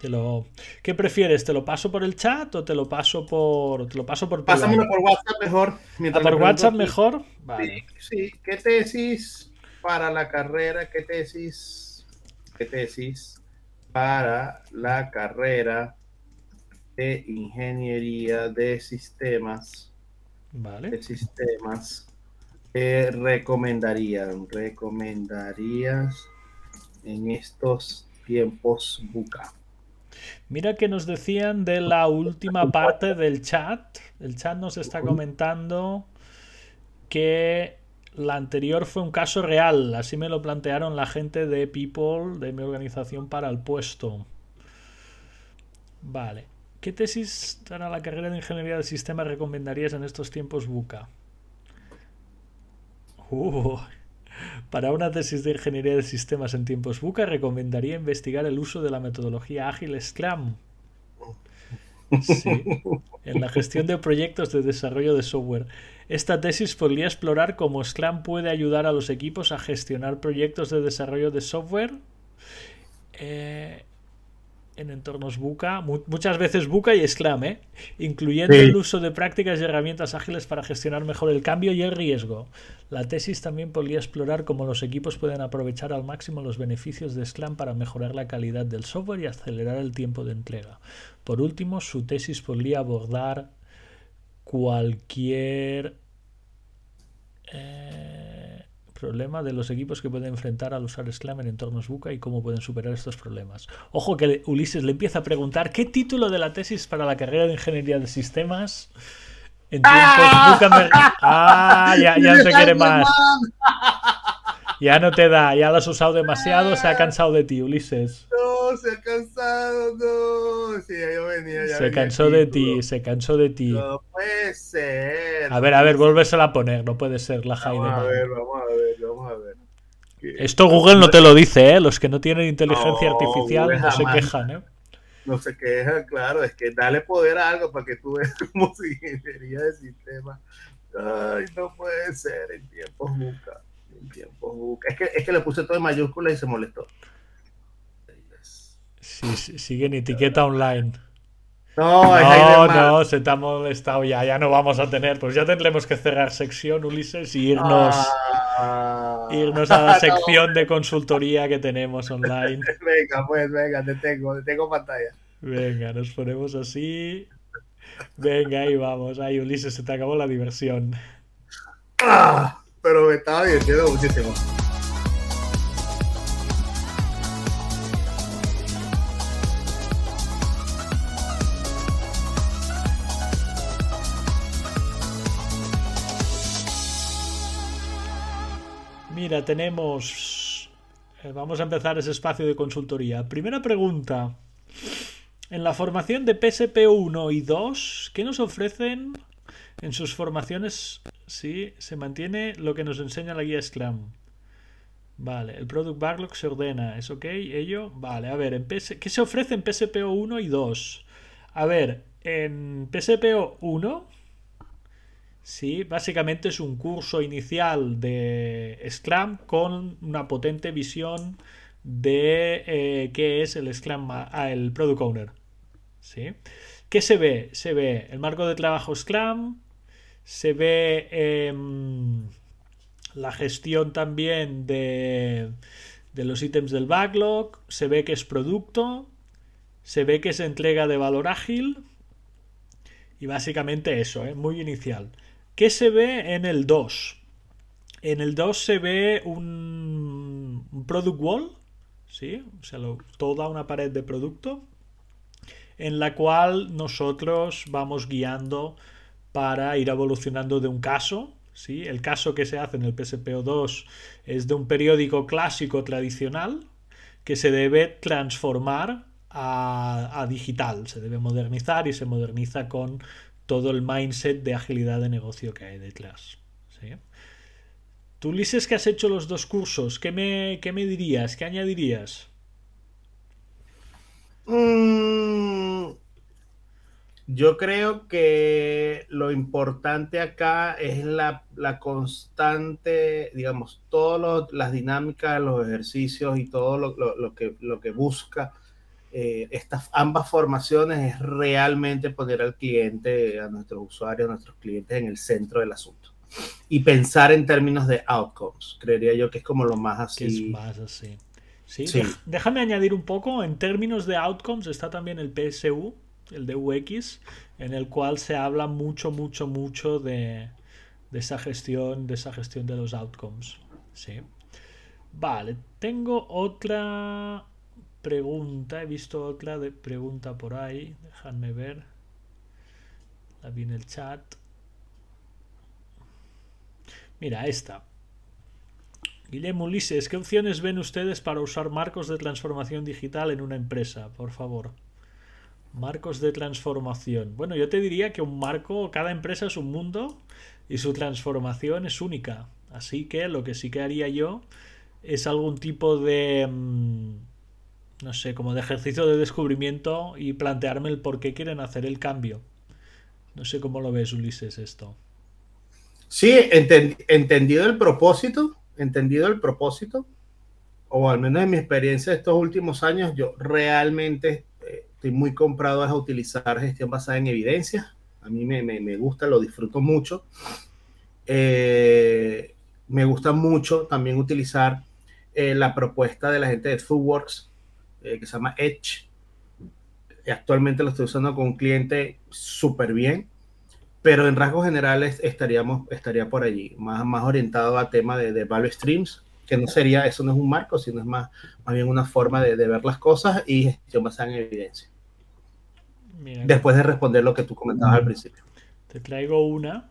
Lo... ¿Qué prefieres? ¿Te lo paso por el chat o te lo paso por. Te lo paso por.
Pásamelo por WhatsApp mejor.
¿Ah, ¿Por WhatsApp mejor?
Vale. Sí, ¿Qué tesis? para la carrera? ¿Qué tesis? ¿Qué tesis para la carrera de ingeniería de sistemas?
Vale.
De sistemas. ¿Qué recomendarían? ¿Recomendarías en estos tiempos buca?
Mira que nos decían de la última parte del chat. El chat nos está comentando que la anterior fue un caso real. Así me lo plantearon la gente de People, de mi organización para el puesto. Vale. ¿Qué tesis para la carrera de ingeniería de sistemas recomendarías en estos tiempos buca? Uh, para una tesis de ingeniería de sistemas en tiempos buca recomendaría investigar el uso de la metodología ágil Scrum. Sí, en la gestión de proyectos de desarrollo de software. Esta tesis podría explorar cómo Scrum puede ayudar a los equipos a gestionar proyectos de desarrollo de software. Eh, en entornos Buca, muchas veces Buca y Scrum, ¿eh? incluyendo el uso de prácticas y herramientas ágiles para gestionar mejor el cambio y el riesgo. La tesis también podría explorar cómo los equipos pueden aprovechar al máximo los beneficios de Scrum para mejorar la calidad del software y acelerar el tiempo de entrega. Por último, su tesis podría abordar cualquier... Eh, problema de los equipos que pueden enfrentar al usar Scrum en entornos Buca y cómo pueden superar estos problemas. Ojo que Ulises le empieza a preguntar qué título de la tesis para la carrera de Ingeniería de Sistemas en tiempos ¡Ah! Ah, ya, ya no se quiere más. Ya no te da, ya lo has usado demasiado, se ha cansado de ti, Ulises.
No, se ha cansado, no. Sí, yo venía, ya
se cansó de ti, se cansó de ti.
No puede ser.
A ver, a ver, vuélvesela a poner, no puede ser la
Jaime. Vamos a ver, vamos a ver, vamos a ver.
Esto Google no te lo dice, ¿eh? Los que no tienen inteligencia artificial no se quejan, ¿eh?
No se quejan, claro, es que dale poder a algo para que tú veas [LAUGHS] como ingeniería de sistema. Ay, no puede ser en tiempos nunca tiempo. Es que, es que le puse todo en mayúscula y se molestó.
Sí, sigue en etiqueta online.
No,
no, no, se te ha molestado ya, ya no vamos a tener, pues ya tendremos que cerrar sección, Ulises, y irnos, ah. irnos a la [LAUGHS] sección de consultoría que tenemos online. [LAUGHS]
Venga, pues, venga, te tengo, te tengo pantalla.
Venga, nos ponemos así. Venga, ahí vamos, ahí Ulises, se te acabó la diversión.
Ah pero me estaba divirtiendo muchísimo.
Mira, tenemos... Eh, vamos a empezar ese espacio de consultoría. Primera pregunta. En la formación de PSP 1 y 2, ¿qué nos ofrecen en sus formaciones Sí, se mantiene lo que nos enseña la guía Scrum. Vale, el Product Backlog se ordena, ¿es ok? Ello, vale, a ver, en ¿qué se ofrece en PSPO 1 y 2? A ver, en PSPO 1, sí, básicamente es un curso inicial de Scrum con una potente visión de eh, qué es el Scrum, ah, el Product Owner. ¿Sí? ¿Qué se ve? Se ve el marco de trabajo Scrum, se ve em, la gestión también de, de los ítems del backlog, se ve que es producto, se ve que es entrega de valor ágil y básicamente eso, ¿eh? muy inicial. ¿Qué se ve en el 2? En el 2 se ve un, product wall, ¿sí? o sea, toda una pared de producto en la cual nosotros vamos guiando para ir evolucionando de un caso. ¿sí? El caso que se hace en el PSPO2 es de un periódico clásico tradicional que se debe transformar a, digital, se debe modernizar y se moderniza con todo el mindset de agilidad de negocio que hay detrás. ¿sí? Tú, Ulises, que has hecho los dos cursos, ¿qué me, qué me dirías? ¿Qué añadirías?
Mm, yo creo que lo importante acá es la, constante, digamos, todas las dinámicas, los ejercicios y todo lo, que, lo que busca eh, estas ambas formaciones es realmente poner al cliente, a nuestros usuarios, a nuestros clientes en el centro del asunto. y pensar en términos de outcomes. Creería yo que es como lo más así.
es más así. Sí, déjame añadir un poco, en términos de outcomes está también el PSU, el de UX, en el cual se habla mucho, mucho, mucho de, de esa gestión, de esa gestión de los outcomes. Sí. Vale, tengo otra pregunta. He visto otra de pregunta por ahí. Dejadme ver. La vi en el chat. Mira, esta. Guillermo Ulises, ¿qué opciones ven ustedes para usar marcos de transformación digital en una empresa? Por favor. Marcos de transformación. Bueno, yo te diría que un marco, cada empresa es un mundo y su transformación es única. Así que lo que sí que haría yo es algún tipo de... Mm, no sé, como de ejercicio de descubrimiento y plantearme el por qué quieren hacer el cambio. No sé cómo lo ves, Ulises, esto.
Sí, entendido el propósito, entendido el propósito, o al menos en mi experiencia de estos últimos años, yo realmente eh, estoy muy comprado a utilizar gestión basada en evidencia. A mí me, me, me gusta, lo disfruto mucho. Eh, me gusta mucho también utilizar eh, la propuesta de la gente de ThoughtWorks, eh, que se llama Edge. Actualmente lo estoy usando con un cliente súper bien, pero en rasgos generales estaríamos, estaría por allí, más, más orientado a tema de, de value streams, que no sería, eso no es un marco, sino es más, más bien una forma de, de ver las cosas y gestión basada en evidencia. Después de responder lo que tú comentabas al principio.
Te traigo una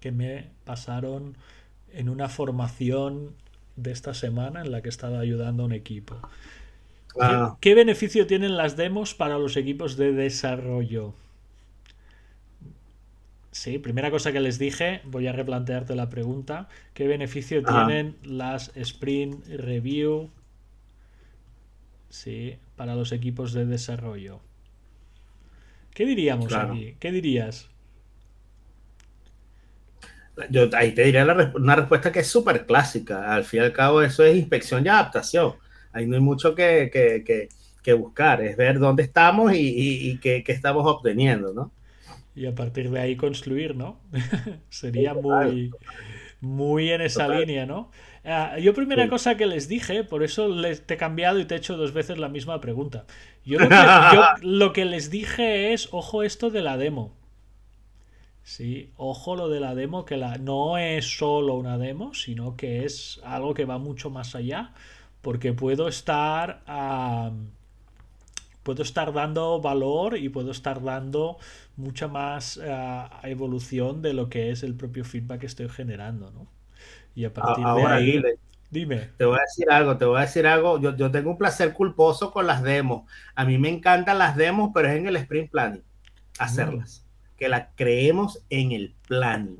que me pasaron en una formación de esta semana en la que he estado ayudando a un equipo. Ah. ¿Qué, beneficio tienen las demos para los equipos de desarrollo? Sí, primera cosa que les dije, voy a replantearte la pregunta. ¿Qué beneficio tienen las sprint review sí, para los equipos de desarrollo? ¿Qué diríamos aquí? ¿Qué dirías?
Yo ahí te diría una respuesta que es súper clásica. Al fin y al cabo, eso es inspección y adaptación. Ahí no hay mucho que, que, que, buscar, es ver dónde estamos y, y, qué, estamos obteniendo, ¿no?
Y a partir de ahí construir, ¿no? [LAUGHS] Sería muy, muy en esa línea, ¿no? Ah, yo primera cosa que les dije, por eso les, te he cambiado y te he hecho dos veces la misma pregunta. Yo [LAUGHS] yo lo que les dije es, ojo esto de la demo. Sí, ojo lo de la demo, que la, no es solo una demo, sino que es algo que va mucho más allá, porque puedo estar, puedo estar dando valor y puedo estar dando mucha más ah, evolución de lo que es el propio feedback que estoy generando, ¿no? Y a partir de ahí... Dime.
Te voy a decir algo, te voy a decir algo. Yo, yo tengo un placer culposo con las demos. A mí me encantan las demos, pero es en el sprint planning hacerlas que la creemos en el plan.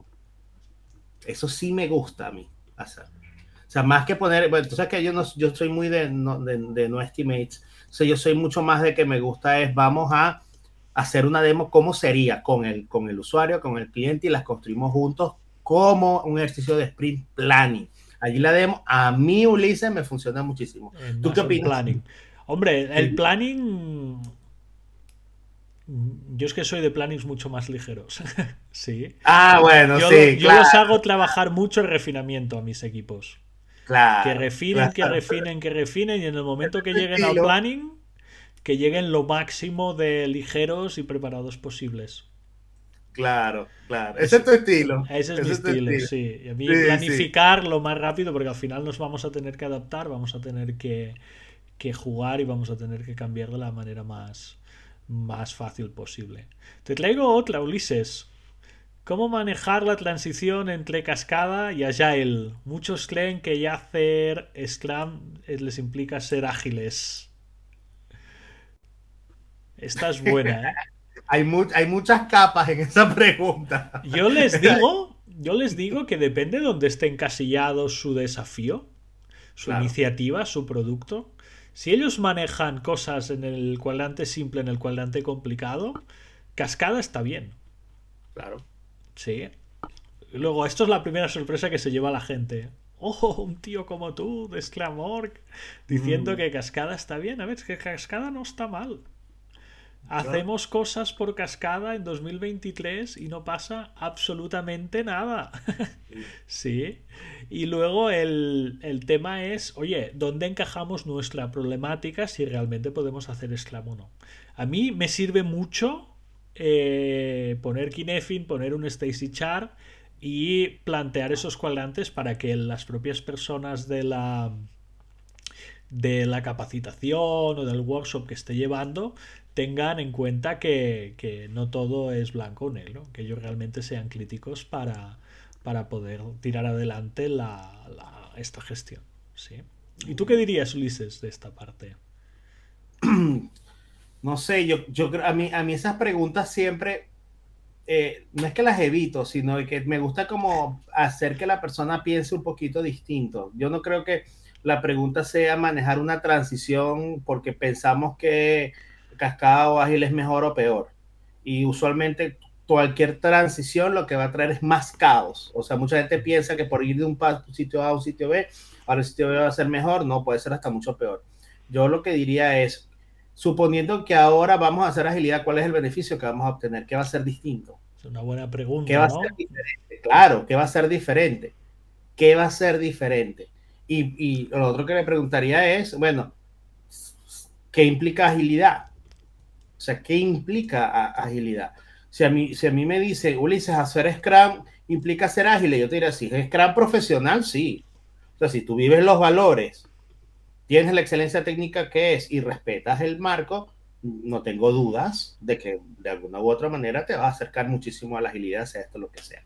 Eso sí me gusta a mí hacer. O sea, más que poner, bueno, tú sabes que yo, no, yo soy muy de no, de, no estimates, o sea, yo soy mucho más de que me gusta es, vamos a hacer una demo, cómo sería con el, con el usuario, con el cliente y las construimos juntos como un ejercicio de sprint planning. Allí la demo, a mí Ulises me funciona muchísimo. ¿Tú qué opinas?
Planning. Hombre, el planning yo es que soy de plannings mucho más ligeros. [LAUGHS] sí.
Ah, bueno,
yo,
sí.
Yo los hago trabajar mucho el refinamiento a mis equipos. Claro. Que refinen, que refinen, que refinen. Y en el momento que lleguen al planning, que lleguen lo máximo de ligeros y preparados posibles.
Claro, claro. Ese es tu estilo.
Ese es mi estilo, sí. Y a mí planificar lo más rápido, porque al final nos vamos a tener que adaptar, vamos a tener que, que jugar y vamos a tener que cambiar de la manera más, más fácil posible. Te traigo otra, Ulises. ¿Cómo manejar la transición entre cascada y agile? Muchos creen que ya hacer Scrum les implica ser ágiles. Esta es buena, ¿eh? [LAUGHS]
hay, hay muchas capas en esa pregunta.
Yo les [LAUGHS] digo, yo les digo que depende de donde esté encasillado su desafío, su iniciativa, su producto. Si ellos manejan cosas en el cuadrante simple, en el cuadrante complicado, cascada está bien.
Claro.
Sí. Luego, esto es la primera sorpresa que se lleva la gente. Ojo, un tío como tú, de Sclamorg, diciendo mm. que cascada está bien. A ver, es que cascada no está mal. Hacemos cosas por cascada en 2023 y no pasa absolutamente nada. [LAUGHS] sí. Y luego el, tema es, oye, ¿dónde encajamos nuestra problemática si realmente podemos hacer Scrum o no? A mí me sirve mucho eh, poner Kinefin, poner un Stacy Char y plantear esos cuadrantes para que las propias personas de la de la capacitación o del workshop que esté llevando tengan en cuenta que, no todo es blanco o negro, que ellos realmente sean críticos para, para poder tirar adelante la, esta gestión. ¿sí? ¿Y tú qué dirías, Ulises, de esta parte? [CLEARS THROAT]
No sé, yo, yo a mí, a mí esas preguntas siempre, eh, no es que las evito, sino que me gusta como hacer que la persona piense un poquito distinto. Yo no creo que la pregunta sea manejar una transición porque pensamos que cascada o ágil es mejor o peor. Y usualmente cualquier transición lo que va a traer es más caos. O sea, mucha gente piensa que por ir de un sitio A a un sitio B, ahora el sitio B va a ser mejor. No, puede ser hasta mucho peor. Yo lo que diría es, suponiendo que ahora vamos a hacer agilidad, ¿cuál es el beneficio que vamos a obtener? ¿Qué va a ser distinto?
Es una buena pregunta.
¿Qué va a ser diferente? Claro, ¿qué va a ser diferente? ¿Qué va a ser diferente? Y, lo otro que le preguntaría es, bueno, ¿qué implica agilidad? O sea, ¿qué implica agilidad? Si a, mí, si a mí me dice, Ulises, hacer Scrum implica ser ágil, yo te diría, si es Scrum profesional, sí. O sea, si tú vives los valores, tienes la excelencia técnica que es y respetas el marco, no tengo dudas de que de alguna u otra manera te va a acercar muchísimo a la agilidad, sea esto lo que sea.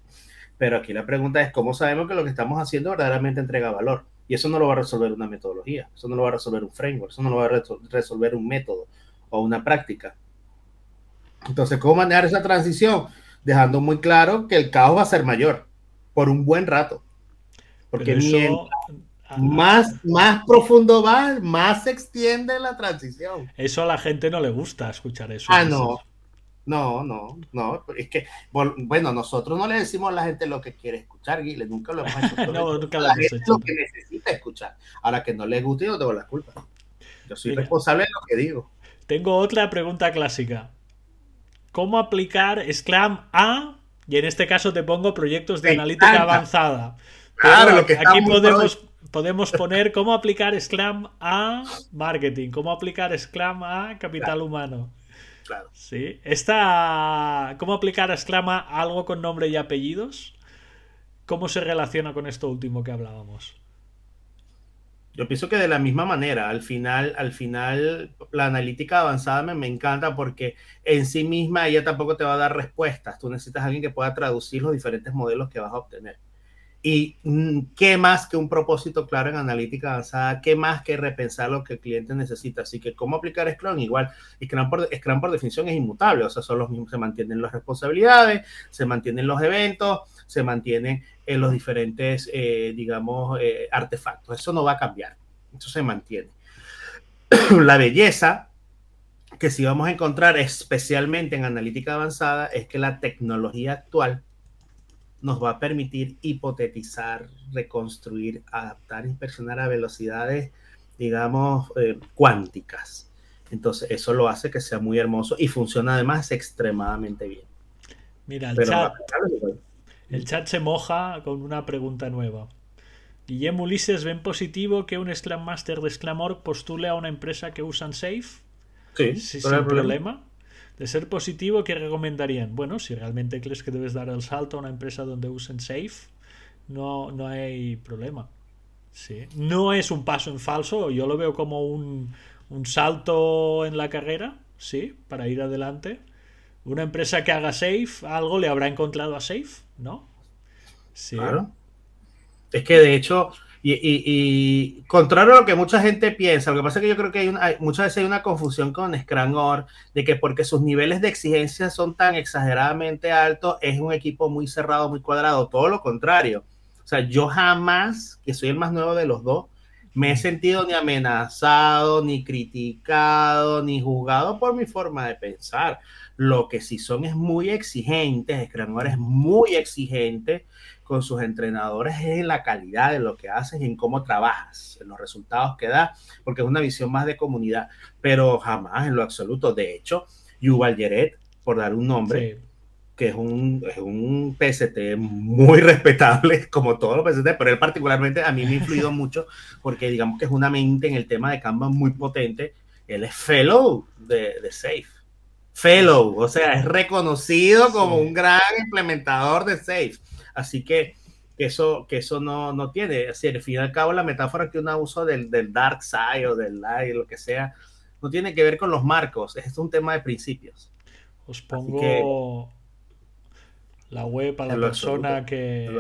Pero aquí la pregunta es, ¿cómo sabemos que lo que estamos haciendo verdaderamente entrega valor? Y eso no lo va a resolver una metodología, eso no lo va a resolver un framework, eso no lo va a resolver un método o una práctica. Entonces, ¿cómo manejar esa transición? Dejando muy claro que el caos va a ser mayor por un buen rato. Porque más, más profundo va, más se extiende la transición.
Eso a la gente no le gusta escuchar eso.
Ah, no. No, no, no. Es que, bueno, nosotros no le decimos a la gente lo que quiere escuchar, Guile, nunca lo hemos hecho. [LAUGHS] no, nunca lo la gente hecho. lo que necesita escuchar. Ahora que no le guste, yo tengo la culpa. Yo soy responsable de lo que digo.
Tengo otra pregunta clásica. ¿Cómo aplicar Scrum a, y en este caso te pongo proyectos de analítica avanzada? Claro, lo que aquí podemos, podemos poner cómo aplicar Scrum a marketing, cómo aplicar Scrum a capital humano. Sí. Esta, ¿Cómo aplicar a Sclama algo con nombre y apellidos? ¿Cómo se relaciona con esto último que hablábamos?
Yo pienso que de la misma manera, al final, al final la analítica avanzada me, me, encanta porque en sí misma ella tampoco te va a dar respuestas. Tú necesitas a alguien que pueda traducir los diferentes modelos que vas a obtener. Y mm, qué más que un propósito claro en analítica avanzada, qué más que repensar lo que el cliente necesita. Así que, ¿cómo aplicar Scrum? Igual, Scrum por, Scrum por definición es inmutable, o sea, son los mismos, se mantienen las responsabilidades, se mantienen los eventos, se mantienen en los diferentes, eh, digamos, eh, artefactos. Eso no va a cambiar, eso se mantiene. [CLEARS THROAT] La belleza que sí vamos a encontrar especialmente en analítica avanzada es que la tecnología actual nos va a permitir hipotetizar, reconstruir, adaptar, inspeccionar a velocidades, digamos, eh, cuánticas. Entonces, eso lo hace que sea muy hermoso y funciona además extremadamente bien.
Mira, el, chat, el chat se moja con una pregunta nueva. Guillermo Ulises, ¿ven positivo que un Scrum Master de Scrum postule a una empresa que usan Safe?
Sí,
sin problema. De ser positivo, ¿qué recomendarían? Bueno, si realmente crees que debes dar el salto a una empresa donde usen Safe, no, no hay problema. Sí. No es un paso en falso, yo lo veo como un, un salto en la carrera, sí, para ir adelante. Una empresa que haga Safe, algo le habrá encontrado a Safe, ¿no?
Sí. Claro. Es que de hecho, y, contrario a lo que mucha gente piensa, lo que pasa es que yo creo que hay, muchas veces hay una confusión con Scrum de que porque sus niveles de exigencia son tan exageradamente altos, es un equipo muy cerrado, muy cuadrado. Todo lo contrario. O sea, yo jamás, que soy el más nuevo de los dos, me he sentido ni amenazado, ni criticado, ni juzgado por mi forma de pensar. Lo que sí son es muy exigentes, Scrum es muy exigente con sus entrenadores es en la calidad de lo que haces y en cómo trabajas, en los resultados que da, porque es una visión más de comunidad, pero jamás en lo absoluto. De hecho, Yuval Yeret, por dar un nombre, que es un, es un PST muy [LAUGHS] respetable, como todos los PST, pero él particularmente a mí me ha influido [LAUGHS] mucho porque digamos que es una mente en el tema de Canva muy potente. Él es fellow de, de Safe. Fellow, o sea, es reconocido como un gran implementador de Safe. Así que que eso, que eso no, no tiene. Así, al fin y al cabo, la metáfora que uno usa del, del dark side o del light, lo que sea, no tiene que ver con los marcos, es un tema de principios.
Os pongo la web a la persona que,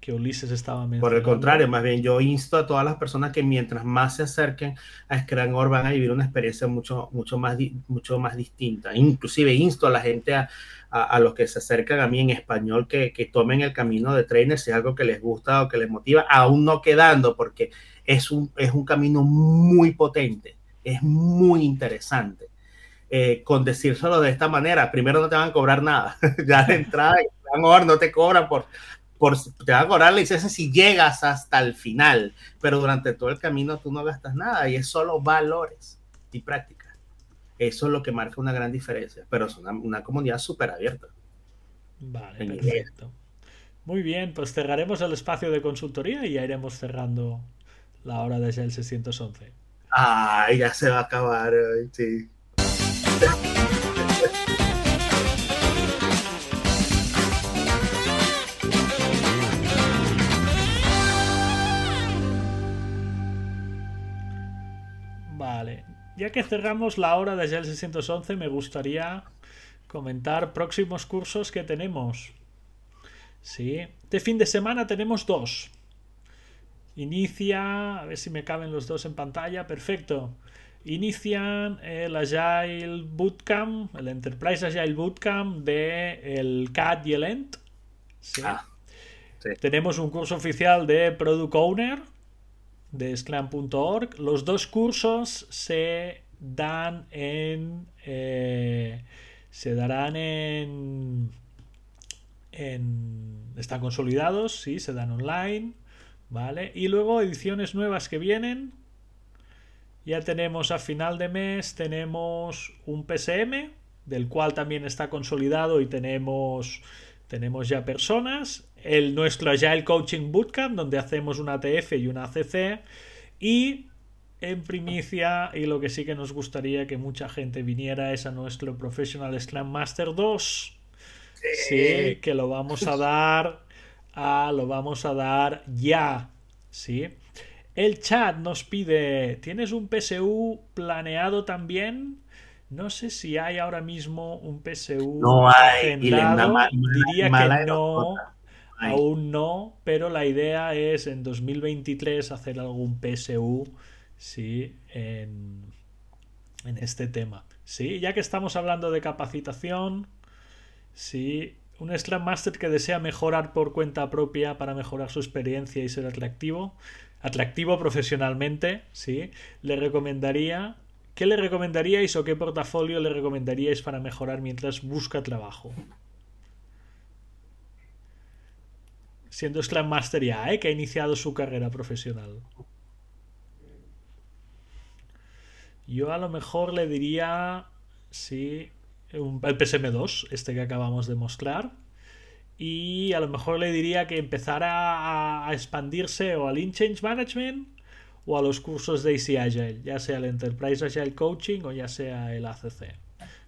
que Ulises estaba mencionando.
Por el contrario, más bien yo insto a todas las personas que mientras más se acerquen a Scrum van a vivir una experiencia mucho, mucho, más, mucho más distinta. Inclusive insto a la gente a, a, los que se acercan a mí en español que, que, tomen el camino de trainer si es algo que les gusta o que les motiva, aún no quedando, porque es un, es un camino muy potente, es muy interesante. Eh, con decírselo de esta manera, primero no te van a cobrar nada, [LAUGHS] ya de entrada, no te cobran por, por, te van a cobrar la licencia si llegas hasta el final, pero durante todo el camino tú no gastas nada y es solo valores y práctica. Eso es lo que marca una gran diferencia, pero es una, comunidad súper abierta.
Vale, perfecto. Muy bien, pues cerraremos el espacio de consultoría y ya iremos cerrando la hora de el 611.
Ay, ya se va a acabar, sí.
Ya que cerramos la hora de el 611, me gustaría comentar próximos cursos que tenemos. Sí, este fin de semana tenemos dos. Inicia, a ver si me caben los dos en pantalla, perfecto. Inician el Agile Bootcamp, el Enterprise Agile Bootcamp de el CAD y el ENT. Ah, sí. Tenemos un curso oficial de Product Owner de sclam.org. Los dos cursos se dan en. Eh, se darán en, en. Están consolidados, sí, se dan online. ¿Vale? Y luego ediciones nuevas que vienen. Ya tenemos a final de mes, tenemos un PSM, del cual también está consolidado y tenemos, tenemos ya personas el nuestro Agile Coaching Bootcamp, donde hacemos una ATF y una ACC. Y en primicia, y lo que sí que nos gustaría que mucha gente viniera es a nuestro Professional Scrum Master 2. Sí, que lo vamos a dar. A, lo vamos a dar ya. Sí. El chat nos pide: ¿Tienes un PSU planeado también? No sé si hay ahora mismo un PSU
no hay,
Diría que no. Aún no, pero la idea es en 2023 hacer algún PSU sí, en, en este tema. Sí, ya que estamos hablando de capacitación, sí, un Scrum Master que desea mejorar por cuenta propia para mejorar su experiencia y ser atractivo, atractivo profesionalmente, sí, le recomendaría ¿Qué le recomendaríais o qué portafolio le recomendaríais para mejorar mientras busca trabajo? Siendo Scrum Master ya, ¿eh? que ha iniciado su carrera profesional. Yo a lo mejor le diría, sí, el PSM2, este que acabamos de mostrar. Y a lo mejor le diría que empezara a, expandirse o al In-Change Management o a los cursos de AC Agile, ya sea el Enterprise Agile Coaching o ya sea el ACC.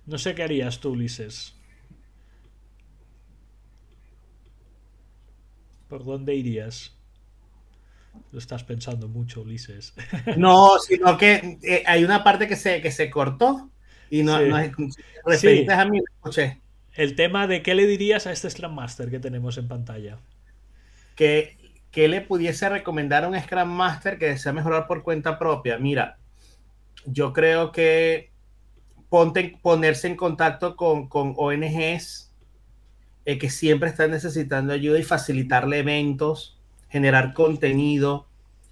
No sé qué harías tú, Ulises. ¿Por dónde irías? Lo estás pensando mucho, Ulises. [LAUGHS]
No, sino que eh, hay una parte que se, que se cortó y no, es a mí,
El tema de qué le dirías a este Scrum Master que tenemos en pantalla.
Que, que le pudiese recomendar a un Scrum Master que desea mejorar por cuenta propia. Mira, yo creo que ponte, ponerse en contacto con, con ONGs eh, que siempre están necesitando ayuda y facilitarle eventos, generar contenido,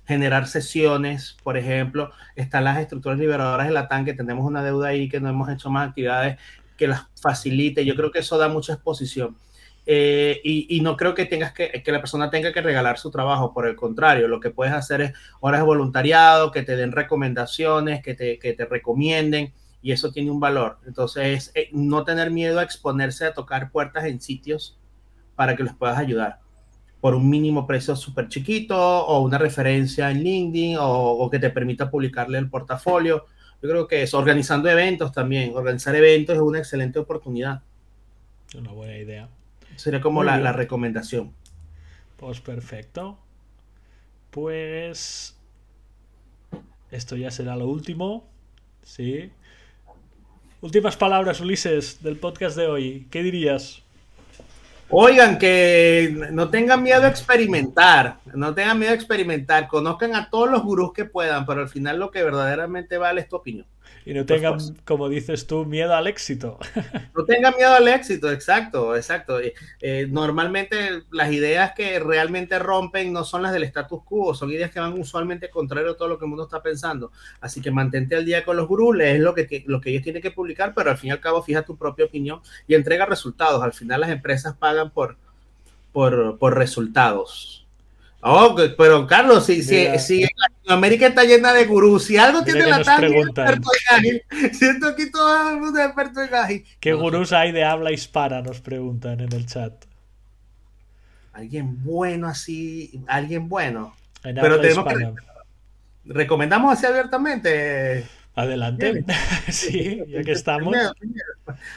generar sesiones, por ejemplo, están las estructuras liberadoras de la TAN, que tenemos una deuda ahí que no hemos hecho más actividades que las facilite. Yo creo que eso da mucha exposición. Eh, y, no creo que tengas que, que la persona tenga que regalar su trabajo, por el contrario, lo que puedes hacer es horas de voluntariado, que te den recomendaciones, que te, que te recomienden y eso tiene un valor. Entonces, eh, no tener miedo a exponerse a tocar puertas en sitios para que les puedas ayudar por un mínimo precio súper chiquito o una referencia en LinkedIn o, que te permita publicarle el portafolio. Yo creo que es organizando eventos también. Organizar eventos es una excelente oportunidad.
Una buena idea.
Sería como la, la, recomendación.
Pues perfecto. Pues esto ya será lo último. Sí. Últimas palabras, Ulises, del podcast de hoy. ¿Qué dirías?
Oigan, que no tengan miedo a experimentar, no tengan miedo a experimentar, conozcan a todos los gurús que puedan, pero al final lo que verdaderamente vale es tu opinión.
Y no tengan, como dices tú, miedo al éxito. [LAUGHS]
No tengan miedo al éxito, exacto, exacto. Eh, normalmente las ideas que realmente rompen no son las del status quo, son ideas que van usualmente contrario a todo lo que el mundo está pensando. Así que mantente al día con los gurús, es lo que, lo que ellos tienen que publicar, pero al fin y al cabo fija tu propia opinión y entrega resultados. Al final las empresas pagan por, por, por resultados. Oh, pero Carlos, si, si, si Latinoamérica está llena de gurús, si algo tiene la tarde, siento aquí todo el mundo experto en gaji.
¿Qué gurús hay de habla hispana? Nos preguntan en el chat.
Alguien bueno así, alguien bueno. pero tenemos que. Recomendamos así abiertamente.
Adelante. [LAUGHS] sí, ya que estamos.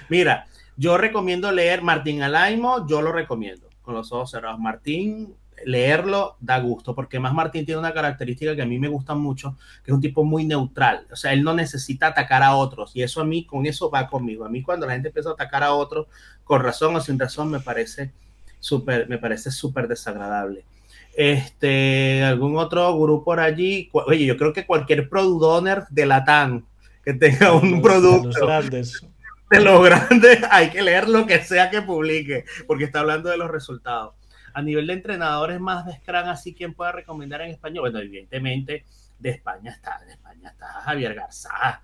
Mira, yo recomiendo leer Martín Alaimo, yo lo recomiendo, con los ojos cerrados. Martín leerlo da gusto, porque más Martín tiene una característica que a mí me gusta mucho, que es un tipo muy neutral, o sea, él no necesita atacar a otros, y eso a mí, con eso va conmigo. A mí cuando la gente empieza a atacar a otros, con razón o sin razón, me parece súper, me parece súper desagradable. Este, algún otro grupo por allí, oye, yo creo que cualquier product owner de Latam que tenga un producto los de los grandes, [LAUGHS] hay que leer lo que sea que publique, porque está hablando de los resultados a nivel de entrenadores más de Scrum, así quien pueda recomendar en español. Bueno, evidentemente de España está, de España está Javier Garzá.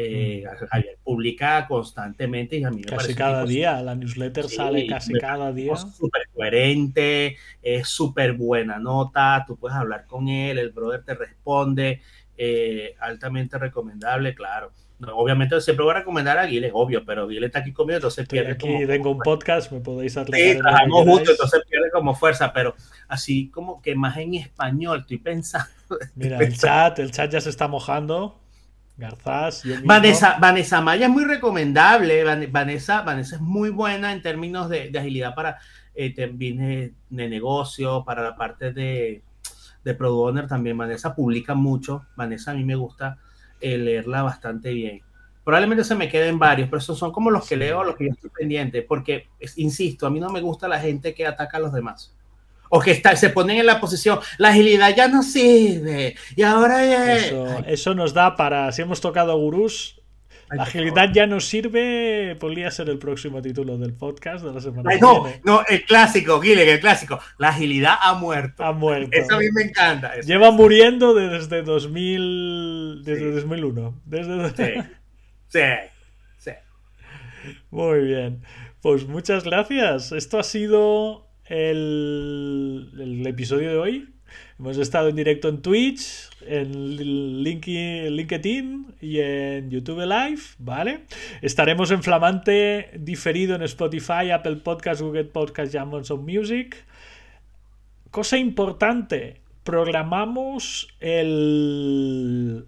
Eh, mm. Javier publica constantemente y a mí me
casi cada día, la newsletter sale casi cada día.
Es súper coherente, es súper buena nota, tú puedes hablar con él, el brother te responde, eh, altamente recomendable, claro obviamente siempre voy a recomendar a Guile, obvio, pero Guile está aquí conmigo, entonces pierde
aquí tengo un podcast, me podéis
atletar. Sí, trabajamos juntos, entonces pierde como fuerza, pero así como que más en español, estoy pensando. [LAUGHS]
Mira, el chat, el chat ya se está mojando. Garzás,
Vanessa, Vanessa Maya es muy recomendable. Vanessa, Vanessa es muy buena en términos de, agilidad para eh, de, negocio, para la parte de, de Product Owner también. Vanessa publica mucho. Vanessa a mí me gusta leerla bastante bien. Probablemente se me queden varios, pero esos son como los que leo, los que yo estoy pendiente, porque, insisto, a mí no me gusta la gente que ataca a los demás. O que está, se ponen en la posición, la agilidad ya no sirve, y ahora
Eso, eso nos da para, si hemos tocado gurús, la agilidad ya no sirve, podría ser el próximo título del podcast de la semana
no, No, el clásico, Guile, el clásico. La agilidad ha muerto.
Ha muerto.
Eso a mí me encanta.
Lleva muriendo desde 2000, desde 2001. Desde...
Sí. sí, sí.
Muy bien. Pues muchas gracias. Esto ha sido el, el episodio de hoy. Hemos estado en directo en Twitch, en LinkedIn y en YouTube Live, ¿vale? Estaremos en Flamante diferido en Spotify, Apple Podcast, Google Podcast y Amazon Music. Cosa importante, programamos el,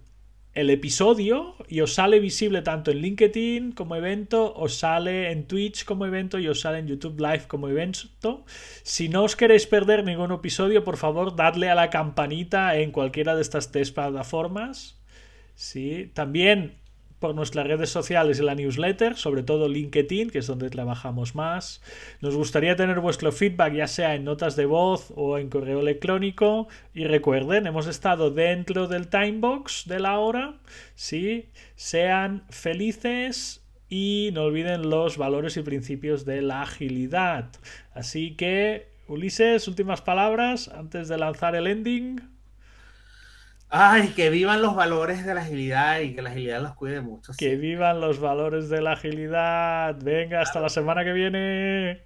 el episodio y os sale visible tanto en LinkedIn como evento, os sale en Twitch como evento y os sale en YouTube Live como evento. Si no os queréis perder ningún episodio, por favor, dadle a la campanita en cualquiera de estas tres plataformas. Sí, también por nuestras redes sociales y la newsletter, sobre todo LinkedIn, que es donde trabajamos más. Nos gustaría tener vuestro feedback, ya sea en notas de voz o en correo electrónico. Y recuerden, hemos estado dentro del timebox de la hora. Sí, sean felices y no olviden los valores y principios de la agilidad. Así que, Ulises, últimas palabras antes de lanzar el ending.
Ay, que vivan los valores de la agilidad y que la agilidad los cuide mucho.
Que vivan los valores de la agilidad. Venga, hasta la semana que viene.